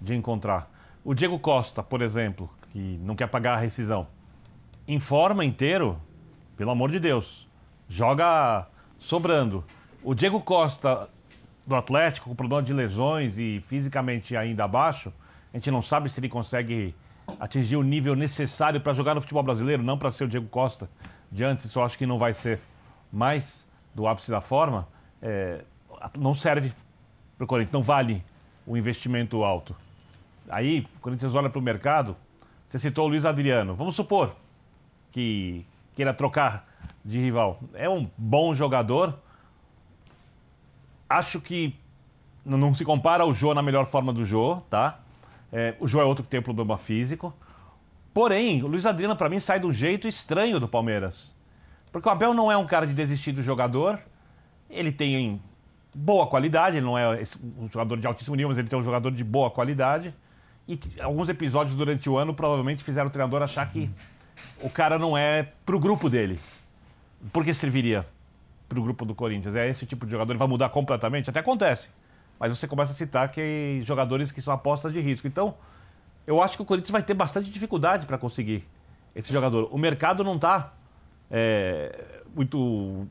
de encontrar. O Diego Costa, por exemplo, que não quer pagar a rescisão, em forma inteiro, pelo amor de Deus, joga sobrando. O Diego Costa, do Atlético, com problema de lesões e fisicamente ainda abaixo, a gente não sabe se ele consegue atingir o nível necessário para jogar no futebol brasileiro, não para ser o Diego Costa de antes, isso eu acho que não vai ser mais do ápice da forma. É, não serve para o Corinthians, não vale o investimento alto. Aí, o Corinthians olha para o mercado, você citou o Luiz Adriano. Vamos supor que queira trocar de rival. É um bom jogador. Acho que não se compara ao Jô na melhor forma do Jô, tá? É, o Jô é outro que tem problema físico. Porém, o Luiz Adriano, para mim, sai de um jeito estranho do Palmeiras. Porque o Abel não é um cara de desistir do jogador. Ele tem boa qualidade, ele não é um jogador de altíssimo nível, mas ele tem um jogador de boa qualidade. E alguns episódios durante o ano provavelmente fizeram o treinador achar que o cara não é pro grupo dele. Por que serviria pro grupo do Corinthians? É esse tipo de jogador, ele vai mudar completamente? Até acontece. Mas você começa a citar que jogadores que são apostas de risco. Então, eu acho que o Corinthians vai ter bastante dificuldade para conseguir esse jogador. O mercado não está é, muito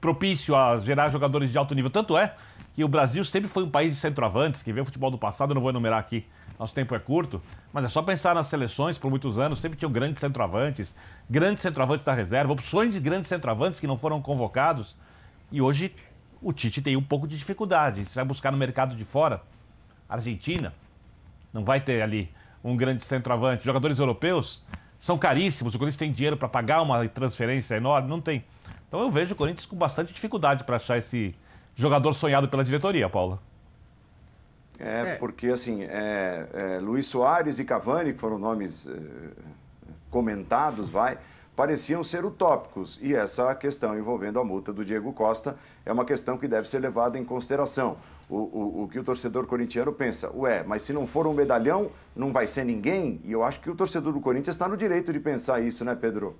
propício a gerar jogadores de alto nível. Tanto é que o Brasil sempre foi um país de centroavantes, que vê o futebol do passado, eu não vou enumerar aqui, nosso tempo é curto, mas é só pensar nas seleções por muitos anos, sempre tinham grandes centroavantes, grandes centroavantes da reserva, opções de grandes centroavantes que não foram convocados. E hoje o Tite tem um pouco de dificuldade. Você vai buscar no mercado de fora, Argentina, não vai ter ali um grande centroavante. Jogadores europeus são caríssimos, o Corinthians tem dinheiro para pagar uma transferência enorme, não tem. Então eu vejo o Corinthians com bastante dificuldade para achar esse jogador sonhado pela diretoria, Paula. É, é. porque assim, é, é, Luiz Soares e Cavani, que foram nomes é, comentados, vai, pareciam ser utópicos. E essa questão envolvendo a multa do Diego Costa é uma questão que deve ser levada em consideração. O, o, o, que o torcedor corintiano pensa, ué, mas se não for um medalhão, não vai ser ninguém? E eu acho que o torcedor do Corinthians está no direito de pensar isso, né, Pedro?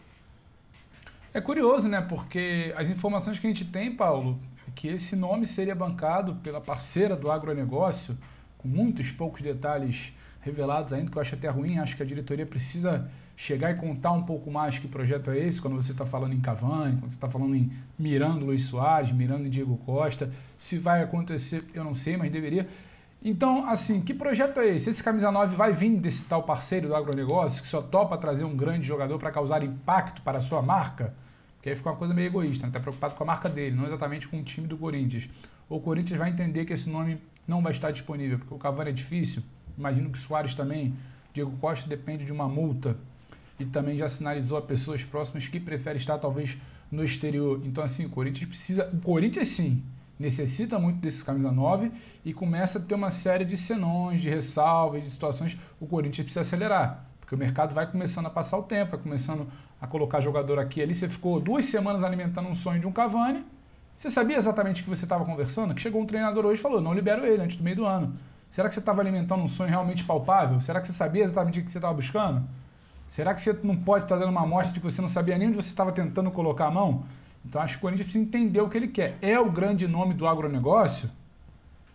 É curioso, né? Porque as informações que a gente tem, Paulo, é que esse nome seria bancado pela parceira do agronegócio, com muitos poucos detalhes revelados ainda, que eu acho até ruim. Acho que a diretoria precisa chegar e contar um pouco mais que projeto é esse, quando você está falando em Cavani, quando você está falando em mirando Luiz Soares, mirando em Diego Costa. Se vai acontecer, eu não sei, mas deveria. Então, assim, que projeto é esse? Esse camisa 9 vai vir desse tal parceiro do agronegócio que só topa trazer um grande jogador para causar impacto para a sua marca? Que aí fica uma coisa meio egoísta, né? Tá preocupado com a marca dele, não exatamente com o time do Corinthians. O Corinthians vai entender que esse nome não vai estar disponível, porque o Cavani é difícil. Imagino que o Soares também. Diego Costa depende de uma multa e também já sinalizou a pessoas próximas que prefere estar talvez no exterior. Então, assim, o Corinthians precisa. O Corinthians, sim, necessita muito desses camisa 9 e começa a ter uma série de senões, de ressalvas, de situações. O Corinthians precisa acelerar, porque o mercado vai começando a passar o tempo, vai começando a colocar jogador aqui e ali. Você ficou duas semanas alimentando um sonho de um Cavani. Você sabia exatamente o que você estava conversando? Que chegou um treinador hoje e falou: não libero ele antes do meio do ano. Será que você estava alimentando um sonho realmente palpável? Será que você sabia exatamente o que você estava buscando? Será que você não pode estar dando uma amostra de que você não sabia nem onde você estava tentando colocar a mão? Então acho que o Corinthians precisa entender o que ele quer. É o grande nome do agronegócio?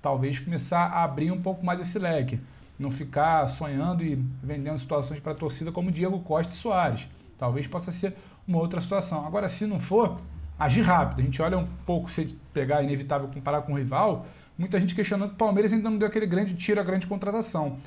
Talvez começar a abrir um pouco mais esse leque. Não ficar sonhando e vendendo situações para a torcida como Diego Costa e Soares. Talvez possa ser uma outra situação. Agora, se não for, agir rápido. A gente olha um pouco, se pegar inevitável comparar com o rival, muita gente questionando que o Palmeiras ainda não deu aquele grande tiro, a grande contratação.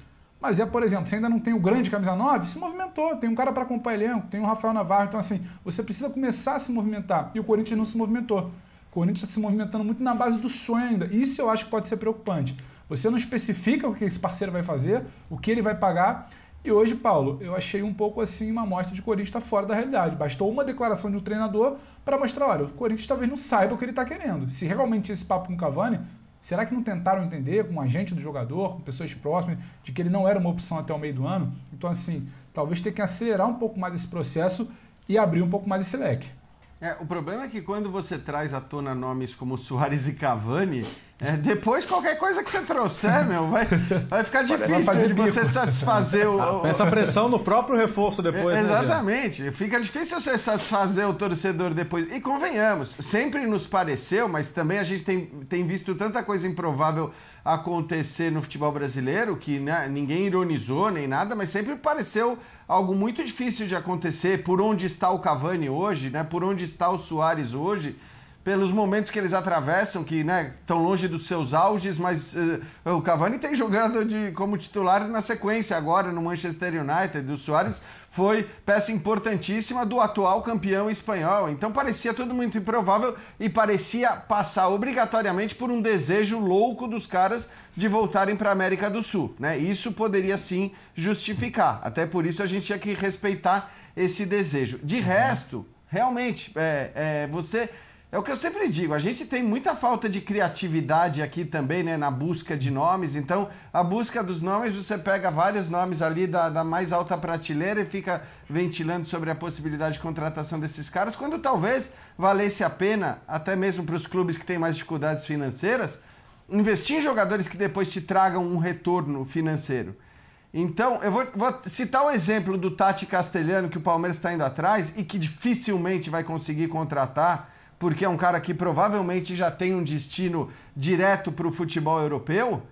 Mas é, por exemplo, você ainda não tem o grande camisa 9, se movimentou, tem um cara para acompanhar elenco, tem o Rafael Navarro, então assim, você precisa começar a se movimentar. E o Corinthians não se movimentou. O Corinthians está se movimentando muito na base do sonho ainda. Isso eu acho que pode ser preocupante. Você não especifica o que esse parceiro vai fazer, o que ele vai pagar. E hoje, Paulo, eu achei um pouco assim uma amostra de Corinthians está fora da realidade. Bastou uma declaração de um treinador para mostrar, olha, o Corinthians talvez não saiba o que ele está querendo. Se realmente esse papo com o Cavani, Será que não tentaram entender com o agente do jogador, com pessoas próximas, de que ele não era uma opção até o meio do ano? Então, assim, talvez tenha que acelerar um pouco mais esse processo e abrir um pouco mais esse leque. É, o problema é que quando você traz à tona nomes como Soares e Cavani, é, depois qualquer coisa que você trouxer, meu, vai, vai ficar difícil de você satisfazer o, o... Pensa pressão no próprio reforço depois, é, Exatamente. Né, Fica difícil você satisfazer o torcedor depois. E convenhamos, sempre nos pareceu, mas também a gente tem, tem visto tanta coisa improvável acontecer no futebol brasileiro, que né, ninguém ironizou nem nada, mas sempre pareceu algo muito difícil de acontecer. Por onde está o Cavani hoje, né? Por onde está o Soares hoje? Pelos momentos que eles atravessam, que né, estão longe dos seus auges, mas uh, o Cavani tem jogando de, como titular na sequência agora no Manchester United. O Soares foi peça importantíssima do atual campeão espanhol. Então parecia tudo muito improvável e parecia passar obrigatoriamente por um desejo louco dos caras de voltarem para a América do Sul. Né? Isso poderia sim justificar. Até por isso a gente tinha que respeitar esse desejo. De resto, realmente, é, é, você é o que eu sempre digo, a gente tem muita falta de criatividade aqui também, né, na busca de nomes. Então, a busca dos nomes, você pega vários nomes ali da, da mais alta prateleira e fica ventilando sobre a possibilidade de contratação desses caras, quando talvez valesse a pena, até mesmo para os clubes que têm mais dificuldades financeiras, investir em jogadores que depois te tragam um retorno financeiro. Então, eu vou, vou, citar o exemplo do Tati Castelhano, que o Palmeiras está indo atrás e que dificilmente vai conseguir contratar porque é um cara que provavelmente já tem um destino direto para o futebol europeu.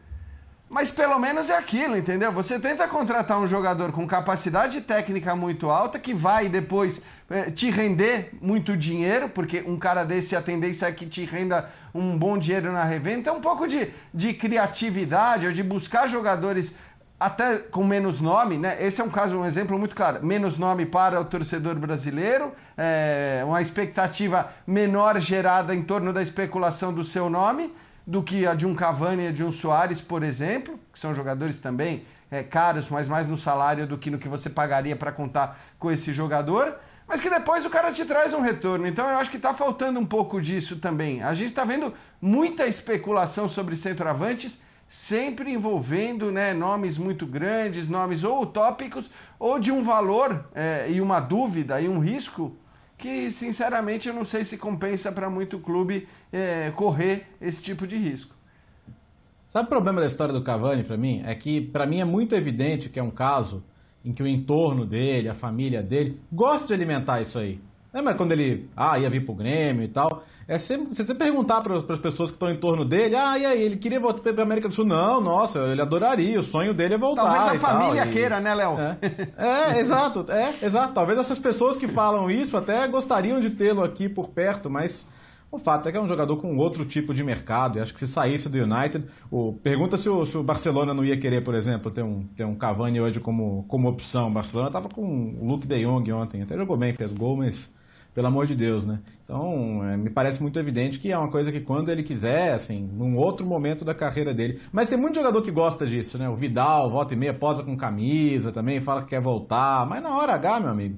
Mas pelo menos é aquilo, entendeu? Você tenta contratar um jogador com capacidade técnica muito alta que vai depois é, te render muito dinheiro, porque um cara desse a tendência é que te renda um bom dinheiro na revenda. Então, um pouco de, de criatividade ou de buscar jogadores até com menos nome, né? Esse é um caso, um exemplo muito claro. Menos nome para o torcedor brasileiro, é, uma expectativa menor gerada em torno da especulação do seu nome do que a de um Cavani e de um Soares, por exemplo, que são jogadores também é, caros, mas mais no salário do que no que você pagaria para contar com esse jogador. Mas que depois o cara te traz um retorno. Então eu acho que está faltando um pouco disso também. A gente está vendo muita especulação sobre centroavantes sempre envolvendo né, nomes muito grandes, nomes ou utópicos, ou de um valor é, e uma dúvida e um risco que, sinceramente, eu não sei se compensa para muito clube é, correr esse tipo de risco. Sabe o problema da história do Cavani para mim? É que para mim é muito evidente que é um caso em que o entorno dele, a família dele, gosta de alimentar isso aí. Lembra quando ele ah, ia vir pro Grêmio e tal? É sempre, se você perguntar para as pessoas que estão em torno dele, ah, e aí, ele queria voltar para a América do Sul? Não, nossa, ele adoraria, o sonho dele é voltar. Talvez a família tal, queira, e... né, Léo? É, é, exato, é, exato. Talvez essas pessoas que falam isso até gostariam de tê-lo aqui por perto, mas o fato é que é um jogador com outro tipo de mercado. E acho que se saísse do United. O, pergunta se o, se o, Barcelona não ia querer, por exemplo, ter um, ter um Cavani hoje como, como opção. O Barcelona estava com o Luke de Jong ontem. Até jogou bem, fez gol, mas pelo amor de Deus, né? Então, é, me parece muito evidente que é uma coisa que quando ele quiser, assim, num outro momento da carreira dele. Mas tem muito jogador que gosta disso, né? O Vidal, volta e meia, posa com camisa também, fala que quer voltar. Mas na hora H, meu amigo,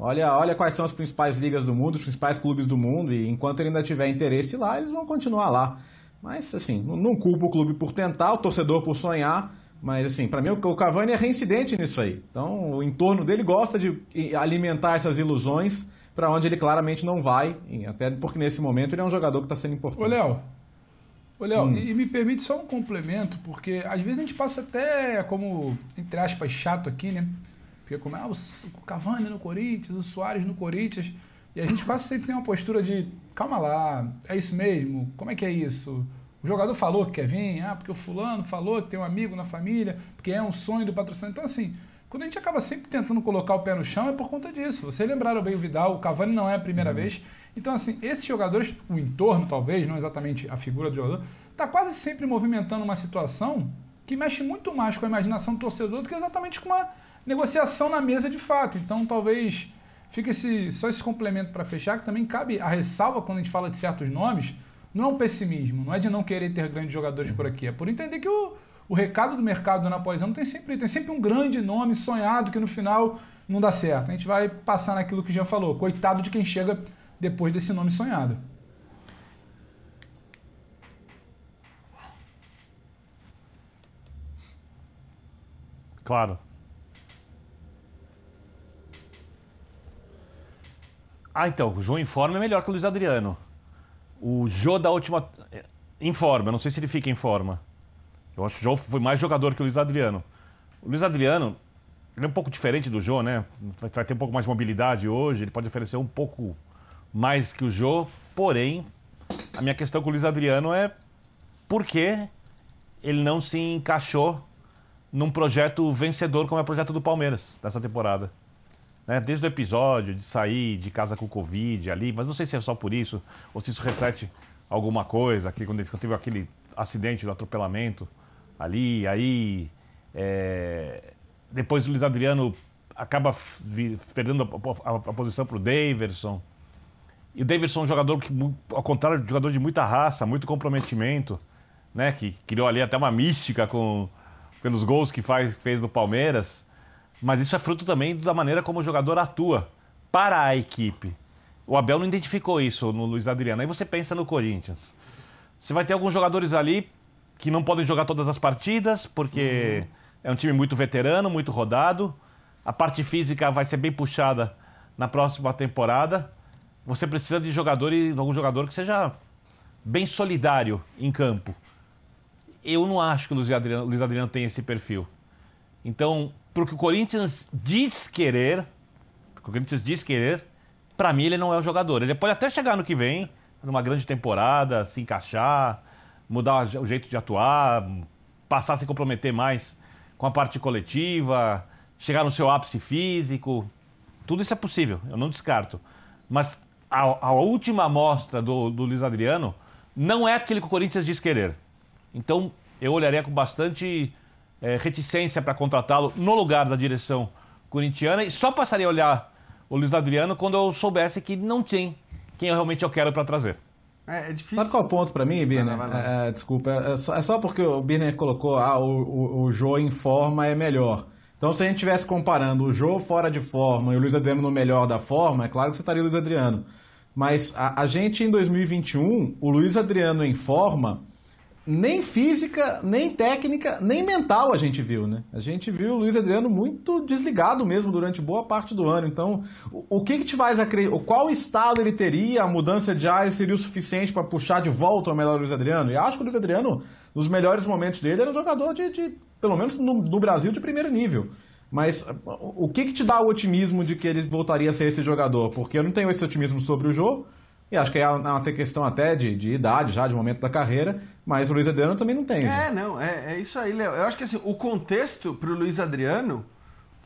Olha, olha quais são as principais ligas do mundo, os principais clubes do mundo, e enquanto ele ainda tiver interesse lá, eles vão continuar lá. Mas, assim, não culpo o clube por tentar, o torcedor por sonhar, mas, assim, para mim o Cavani é reincidente nisso aí. Então, o entorno dele gosta de alimentar essas ilusões para onde ele claramente não vai, até porque nesse momento ele é um jogador que está sendo importante. Ô, Léo, Ô, Léo, hum. e me permite só um complemento, porque às vezes a gente passa até como, entre aspas, chato aqui, né? Fica como, ah, o Cavani no Corinthians, o Soares no Corinthians. E a gente quase sempre tem uma postura de, calma lá, é isso mesmo? Como é que é isso? O jogador falou que quer vir, ah, porque o fulano falou que tem um amigo na família, porque é um sonho do patrocínio. Então, assim, quando a gente acaba sempre tentando colocar o pé no chão, é por conta disso. Vocês lembraram bem o Vidal, o Cavani não é a primeira uhum. vez. Então, assim, esses jogadores, o entorno talvez, não exatamente a figura do jogador, está quase sempre movimentando uma situação que mexe muito mais com a imaginação do torcedor do que exatamente com uma negociação na mesa de fato. Então talvez fique esse, só esse complemento para fechar, que também cabe a ressalva quando a gente fala de certos nomes, não é um pessimismo, não é de não querer ter grandes jogadores por aqui, é por entender que o, o recado do mercado do ano após ano tem sempre, tem sempre um grande nome sonhado que no final não dá certo. A gente vai passar naquilo que já falou, coitado de quem chega depois desse nome sonhado. Claro. Ah, então, o Jô em forma é melhor que o Luiz Adriano. O Jô da última. Em forma, eu não sei se ele fica em forma. Eu acho que o Jô foi mais jogador que o Luiz Adriano. O Luiz Adriano, ele é um pouco diferente do Jô, né? Vai ter um pouco mais de mobilidade hoje, ele pode oferecer um pouco mais que o Jô, porém, a minha questão com o Luiz Adriano é por que ele não se encaixou num projeto vencedor como é o projeto do Palmeiras dessa temporada né, desde o episódio de sair de casa com Covid ali, mas não sei se é só por isso, ou se isso reflete alguma coisa, que quando teve aquele acidente do atropelamento ali, aí é, depois o Luiz Adriano acaba perdendo a, a, a posição para o Daverson. E o Daverson é um jogador que, ao contrário, jogador de muita raça, muito comprometimento, né? Que criou ali até uma mística com, pelos gols que faz, fez no Palmeiras. Mas isso é fruto também da maneira como o jogador atua para a equipe. O Abel não identificou isso no Luiz Adriano. Aí você pensa no Corinthians. Você vai ter alguns jogadores ali que não podem jogar todas as partidas, porque uhum. é um time muito veterano, muito rodado. A parte física vai ser bem puxada na próxima temporada. Você precisa de jogadores, algum jogador que seja bem solidário em campo. Eu não acho que o Luiz Adriano, Luiz Adriano tem esse perfil. Então, porque o Corinthians diz querer, o Corinthians diz querer, para mim ele não é o jogador. Ele pode até chegar no que vem, numa grande temporada, se encaixar, mudar o jeito de atuar, passar a se comprometer mais com a parte coletiva, chegar no seu ápice físico. Tudo isso é possível, eu não descarto. Mas a, a última amostra do, do Luiz Adriano não é aquele que o Corinthians diz querer. Então eu olharia com bastante é, reticência para contratá-lo no lugar da direção corintiana e só passaria a olhar o Luiz Adriano quando eu soubesse que não tem quem eu realmente eu quero para trazer. É, é, difícil. Sabe qual é o ponto para mim, Birner? É, desculpa, é só, é só, porque o Birner colocou ah, o, o, o Jô em forma é melhor. Então, se a gente estivesse comparando o Jô fora de forma e o Luiz Adriano no melhor da forma, é claro que você estaria o Luiz Adriano. Mas a, a gente, em 2021, o Luiz Adriano em forma, nem física, nem técnica, nem mental a gente viu, né? A gente viu o Luiz Adriano muito desligado mesmo durante boa parte do ano. Então, o, que, que te faz acreditar? Qual estado ele teria? A mudança de área seria o suficiente para puxar de volta o melhor Luiz Adriano? E acho que o Luiz Adriano, nos melhores momentos dele, era um jogador de, de pelo menos no, no, Brasil, de primeiro nível. Mas o que, que te dá o otimismo de que ele voltaria a ser esse jogador? Porque eu não tenho esse otimismo sobre o jogo. E acho que é uma questão até de, de idade, já, de momento da carreira, mas o Luiz Adriano também não tem. É, não, é, é isso aí, Léo. Eu acho que assim, o contexto para o Luiz Adriano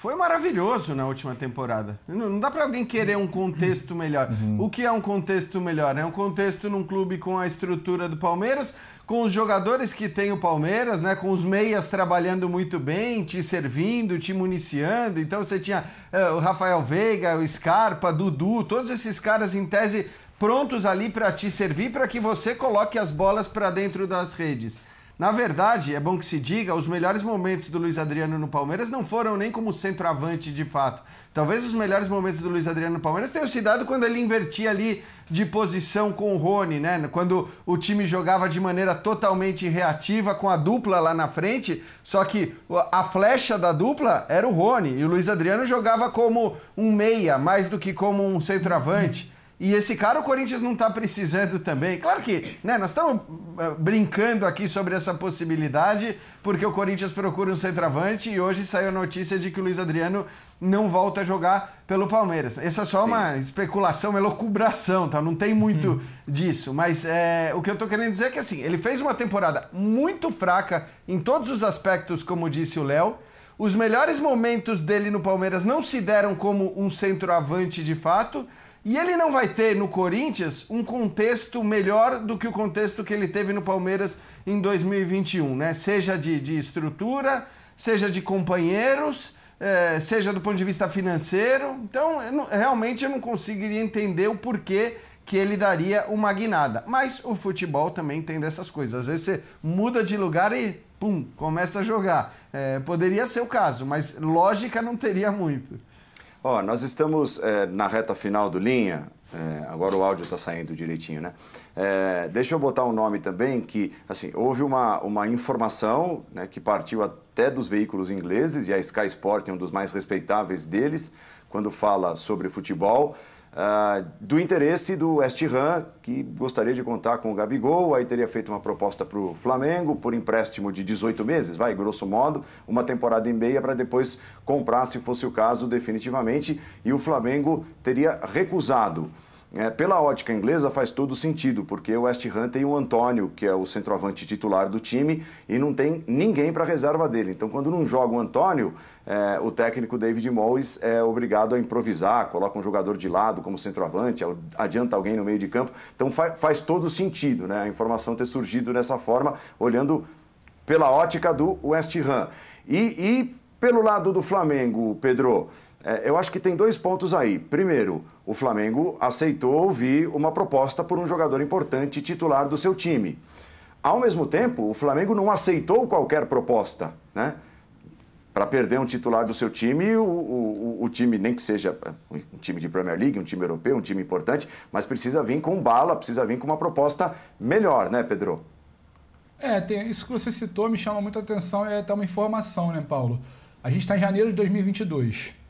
foi maravilhoso na última temporada. Não, não dá para alguém querer um contexto melhor. Uhum. O que é um contexto melhor? É um contexto num clube com a estrutura do Palmeiras, com os jogadores que tem o Palmeiras, né? Com os meias trabalhando muito bem, te servindo, te municiando. Então você tinha uh, o Rafael Veiga, o Scarpa, Dudu, todos esses caras em tese prontos ali para te servir, para que você coloque as bolas para dentro das redes. Na verdade, é bom que se diga, os melhores momentos do Luiz Adriano no Palmeiras não foram nem como centroavante de fato. Talvez os melhores momentos do Luiz Adriano no Palmeiras tenham se dado quando ele invertia ali de posição com o Rony, né? Quando o time jogava de maneira totalmente reativa com a dupla lá na frente, só que a flecha da dupla era o Rony e o Luiz Adriano jogava como um meia, mais do que como um centroavante. E esse cara o Corinthians não está precisando também. Claro que né, nós estamos eh, brincando aqui sobre essa possibilidade, porque o Corinthians procura um centroavante e hoje saiu a notícia de que o Luiz Adriano não volta a jogar pelo Palmeiras. Essa é só Sim. uma especulação, uma elucubração, tá? Não tem muito hum. disso. Mas é, o que eu estou querendo dizer é que assim, ele fez uma temporada muito fraca em todos os aspectos, como disse o Léo. Os melhores momentos dele no Palmeiras não se deram como um centroavante de fato. E ele não vai ter no Corinthians um contexto melhor do que o contexto que ele teve no Palmeiras em 2021, né? Seja de, de estrutura, seja de companheiros, é, seja do ponto de vista financeiro. Então, eu não, realmente eu não conseguiria entender o porquê que ele daria uma guinada. Mas o futebol também tem dessas coisas. Às vezes você muda de lugar e, pum, começa a jogar. É, poderia ser o caso, mas lógica não teria muito. Ó, nós estamos é, na reta final do Linha, é, agora o áudio está saindo direitinho, né? É, deixa eu botar um nome também que, assim, houve uma, uma informação né, que partiu até dos veículos ingleses, e a Sky Sport é um dos mais respeitáveis deles, quando fala sobre futebol, Uh, do interesse do West Ham, que gostaria de contar com o Gabigol, aí teria feito uma proposta para o Flamengo por empréstimo de 18 meses, vai, grosso modo, uma temporada e meia para depois comprar, se fosse o caso, definitivamente, e o Flamengo teria recusado. É, pela ótica inglesa faz todo sentido, porque o West Ham tem o Antônio, que é o centroavante titular do time, e não tem ninguém para reserva dele. Então, quando não joga o Antônio, é, o técnico David Moyes é obrigado a improvisar, coloca um jogador de lado como centroavante, adianta alguém no meio de campo. Então, fa faz todo sentido né, a informação ter surgido dessa forma, olhando pela ótica do West Ham. E, e pelo lado do Flamengo, Pedro. É, eu acho que tem dois pontos aí. Primeiro, o Flamengo aceitou ouvir uma proposta por um jogador importante titular do seu time. Ao mesmo tempo, o Flamengo não aceitou qualquer proposta, né? Para perder um titular do seu time, o, o, o, time, nem que seja um time de Premier League, um time europeu, um time importante, mas precisa vir com bala, precisa vir com uma proposta melhor, né, Pedro? É, tem, isso que você citou me chama muita atenção e é até uma informação, né, Paulo? A gente está em janeiro de 2022.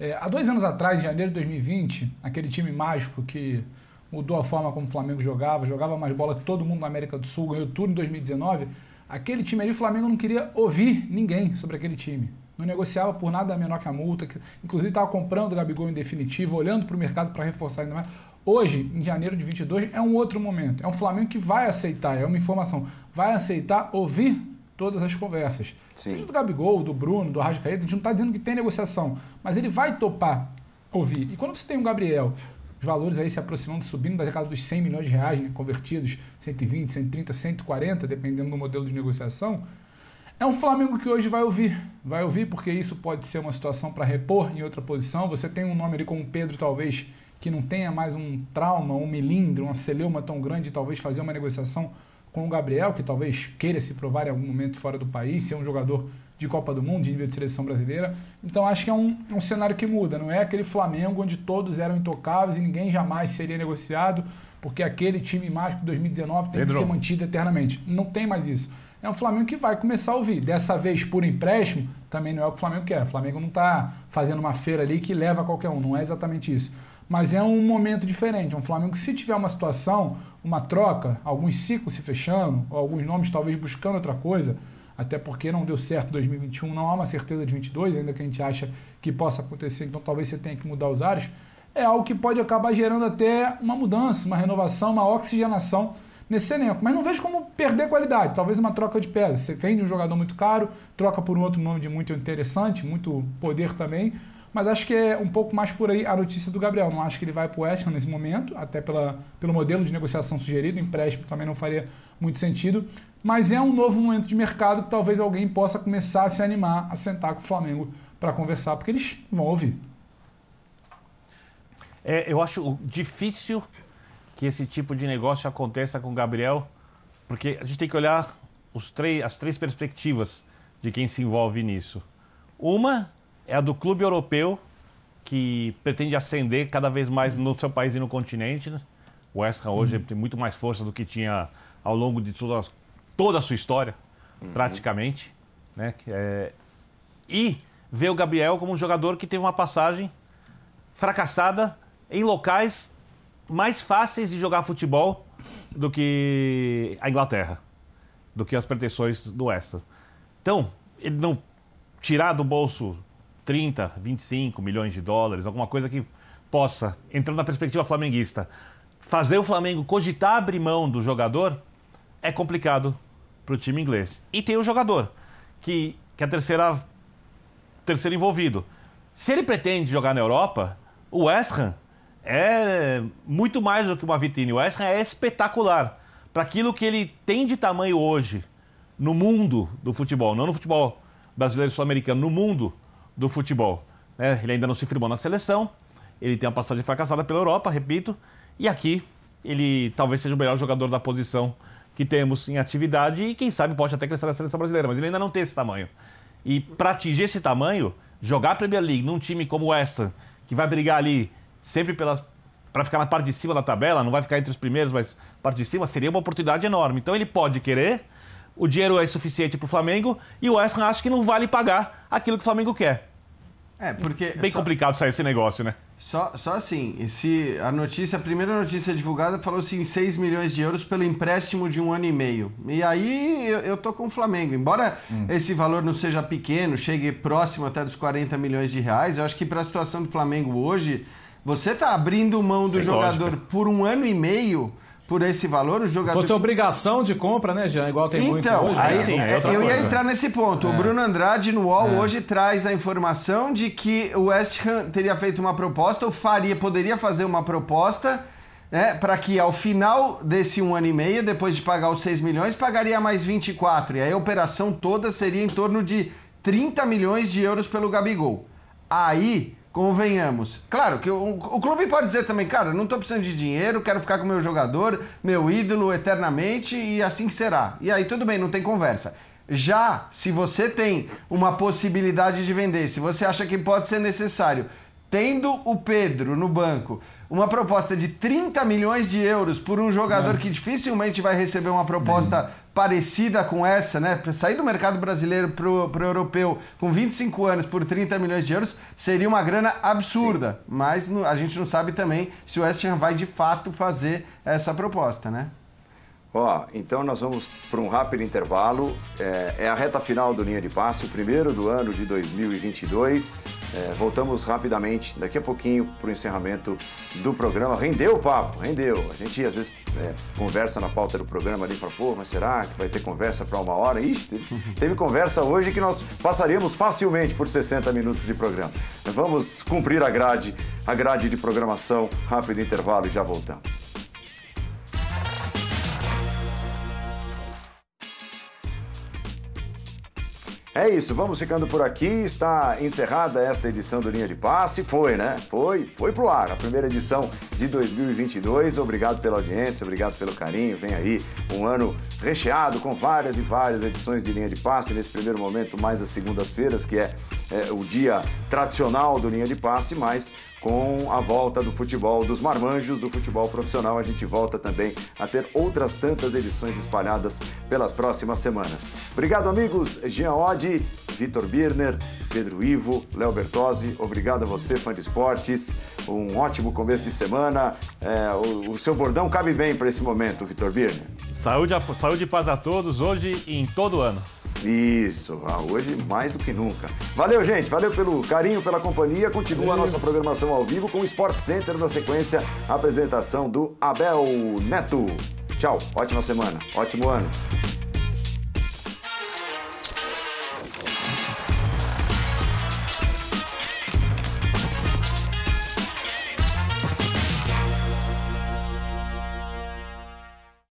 É, há dois anos atrás, em janeiro de 2020, aquele time mágico que mudou a forma como o Flamengo jogava, jogava mais bola que todo mundo na América do Sul, ganhou tudo em 2019. Aquele time ali, o Flamengo não queria ouvir ninguém sobre aquele time. Não negociava por nada menor que a multa. Que, inclusive estava comprando o Gabigol em definitivo, olhando para o mercado para reforçar ainda mais. Hoje, em janeiro de 22, é um outro momento. É um Flamengo que vai aceitar, é uma informação, vai aceitar ouvir todas as conversas. Sim. Seja do Gabigol, do Bruno, do Arrascaeta, a gente não está dizendo que tem negociação, mas ele vai topar ouvir. E quando você tem um Gabriel, os valores aí se aproximando, subindo da casa dos 100 milhões de reais, né, convertidos, 120, 130, 140, dependendo do modelo de negociação, é um Flamengo que hoje vai ouvir. Vai ouvir porque isso pode ser uma situação para repor em outra posição. Você tem um nome ali como Pedro, talvez, que não tenha mais um trauma, um milindre, uma celeuma tão grande, talvez fazer uma negociação com o Gabriel, que talvez queira se provar em algum momento fora do país, ser um jogador de Copa do Mundo, de nível de seleção brasileira. Então acho que é um, é um cenário que muda, não é aquele Flamengo onde todos eram intocáveis e ninguém jamais seria negociado, porque aquele time mágico de 2019 tem Pedro. que ser mantido eternamente. Não tem mais isso. É um Flamengo que vai começar a ouvir. Dessa vez por empréstimo, também não é o que o Flamengo quer. O Flamengo não está fazendo uma feira ali que leva qualquer um, não é exatamente isso. Mas é um momento diferente. É um Flamengo que, se tiver uma situação, uma troca, alguns ciclos se fechando, alguns nomes talvez buscando outra coisa, até porque não deu certo em 2021, não há uma certeza de 22, ainda que a gente acha que possa acontecer, então talvez você tenha que mudar os ares, é algo que pode acabar gerando até uma mudança, uma renovação, uma oxigenação nesse elenco. Mas não vejo como perder qualidade, talvez uma troca de peças. Você vende um jogador muito caro, troca por um outro nome de muito interessante, muito poder também, mas acho que é um pouco mais por aí a notícia do Gabriel. Não acho que ele vai para o West Ham nesse momento, até pela, pelo modelo de negociação sugerido, empréstimo também não faria muito sentido. Mas é um novo momento de mercado que talvez alguém possa começar a se animar a sentar com o Flamengo para conversar, porque eles vão ouvir. É, eu acho difícil que esse tipo de negócio aconteça com o Gabriel, porque a gente tem que olhar os três, as três perspectivas de quem se envolve nisso. Uma é a do clube europeu, que pretende ascender cada vez mais no seu país e no continente. Né? O West Ham hoje uhum. tem muito mais força do que tinha ao longo de toda, a sua história, uhum. praticamente. Né? É... E ver o Gabriel como um jogador que teve uma passagem fracassada em locais mais fáceis de jogar futebol do que a Inglaterra, do que as pretensões do West Ham. Então, ele não tirar do bolso 30, 25 milhões de dólares, alguma coisa que possa, entrando na perspectiva flamenguista, fazer o Flamengo cogitar abrir mão do jogador, é complicado para o time inglês. E tem o jogador, que, que é terceira, terceiro envolvido. Se ele pretende jogar na Europa, o West Ham é muito mais do que uma vitrine. O West Ham é espetacular para aquilo que ele tem de tamanho hoje no mundo do futebol, não no futebol brasileiro sul-americano, no mundo do futebol. Né? Ele ainda não se firmou na seleção, ele tem uma passagem fracassada pela Europa, repito, e aqui ele talvez seja o melhor jogador da posição que temos em atividade e quem sabe pode até crescer na seleção brasileira, mas ele ainda não tem esse tamanho. E para atingir esse tamanho, jogar a Premier League num time como essa, que vai brigar ali sempre para ficar na parte de cima da tabela, não vai ficar entre os primeiros, mas parte de cima, seria uma oportunidade enorme. Então ele pode querer, o dinheiro é suficiente para o Flamengo e o Ham acha que não vale pagar aquilo que o Flamengo quer. É, porque. Bem só, complicado sair esse negócio, né? Só, só assim, esse, a notícia, a primeira notícia divulgada falou assim: 6 milhões de euros pelo empréstimo de um ano e meio. E aí eu, eu tô com o Flamengo. Embora hum. esse valor não seja pequeno, chegue próximo até dos 40 milhões de reais, eu acho que para a situação do Flamengo hoje, você tá abrindo mão do Sem jogador lógica. por um ano e meio por esse valor, o jogador. Se fosse obrigação de compra, né, Jean? Igual tem então, muito hoje. Aí, né? Sim, é eu coisa. ia entrar nesse ponto. É. O Bruno Andrade no UOL é. hoje traz a informação de que o West Ham teria feito uma proposta, ou faria, poderia fazer uma proposta. Né, para que ao final desse um ano e meio, depois de pagar os 6 milhões, pagaria mais 24. E aí a operação toda seria em torno de 30 milhões de euros pelo Gabigol. Aí Convenhamos. Claro que o, o, clube pode dizer também, cara, não estou precisando de dinheiro, quero ficar com meu jogador, meu ídolo eternamente e assim que será. E aí tudo bem, não tem conversa. Já se você tem uma possibilidade de vender, se você acha que pode ser necessário, tendo o Pedro no banco, uma proposta de 30 milhões de euros por um jogador que dificilmente vai receber uma proposta parecida com essa, né? Para sair do mercado brasileiro para o europeu com 25 anos por 30 milhões de euros seria uma grana absurda. Sim. Mas a gente não sabe também se o West Ham vai de fato fazer essa proposta, né? Ó, então nós vamos para um rápido intervalo. É, é, a reta final do Linha de Passe, o primeiro do ano de 2022. É, voltamos rapidamente, daqui a pouquinho, para o encerramento do programa. Rendeu o papo, rendeu. A gente às vezes é, conversa na pauta do programa ali fala, pô, mas será que vai ter conversa para uma hora? Ixi, teve, teve conversa hoje que nós passaríamos facilmente por 60 minutos de programa. Vamos cumprir a grade, a grade de programação. Rápido intervalo e já voltamos. É isso, vamos ficando por aqui. Está encerrada esta edição do Linha de Passe. Foi, né? Foi, foi pro ar. A primeira edição de 2022. Obrigado pela audiência, obrigado pelo carinho. Vem aí um ano recheado com várias e várias edições de Linha de Passe. Nesse primeiro momento, mais as segundas-feiras, que é, é o dia tradicional do Linha de Passe, mas com a volta do futebol dos marmanjos, do futebol profissional. A gente volta também a ter outras tantas edições espalhadas pelas próximas semanas. Obrigado, amigos. Jean Oddi, Vitor Birner, Pedro Ivo, Léo Bertozzi. Obrigado a você, fã de esportes. Um ótimo começo de semana. É, o, o, seu bordão cabe bem para esse momento, Vitor Birner. Saúde, saúde e paz a todos, hoje e em todo ano. Isso, ah, hoje mais do que nunca. Valeu, gente. Valeu pelo carinho, pela companhia. Continua Valeu. a nossa programação ao vivo com o Sport Center na sequência, a apresentação do Abel Neto. Tchau, ótima semana, ótimo ano.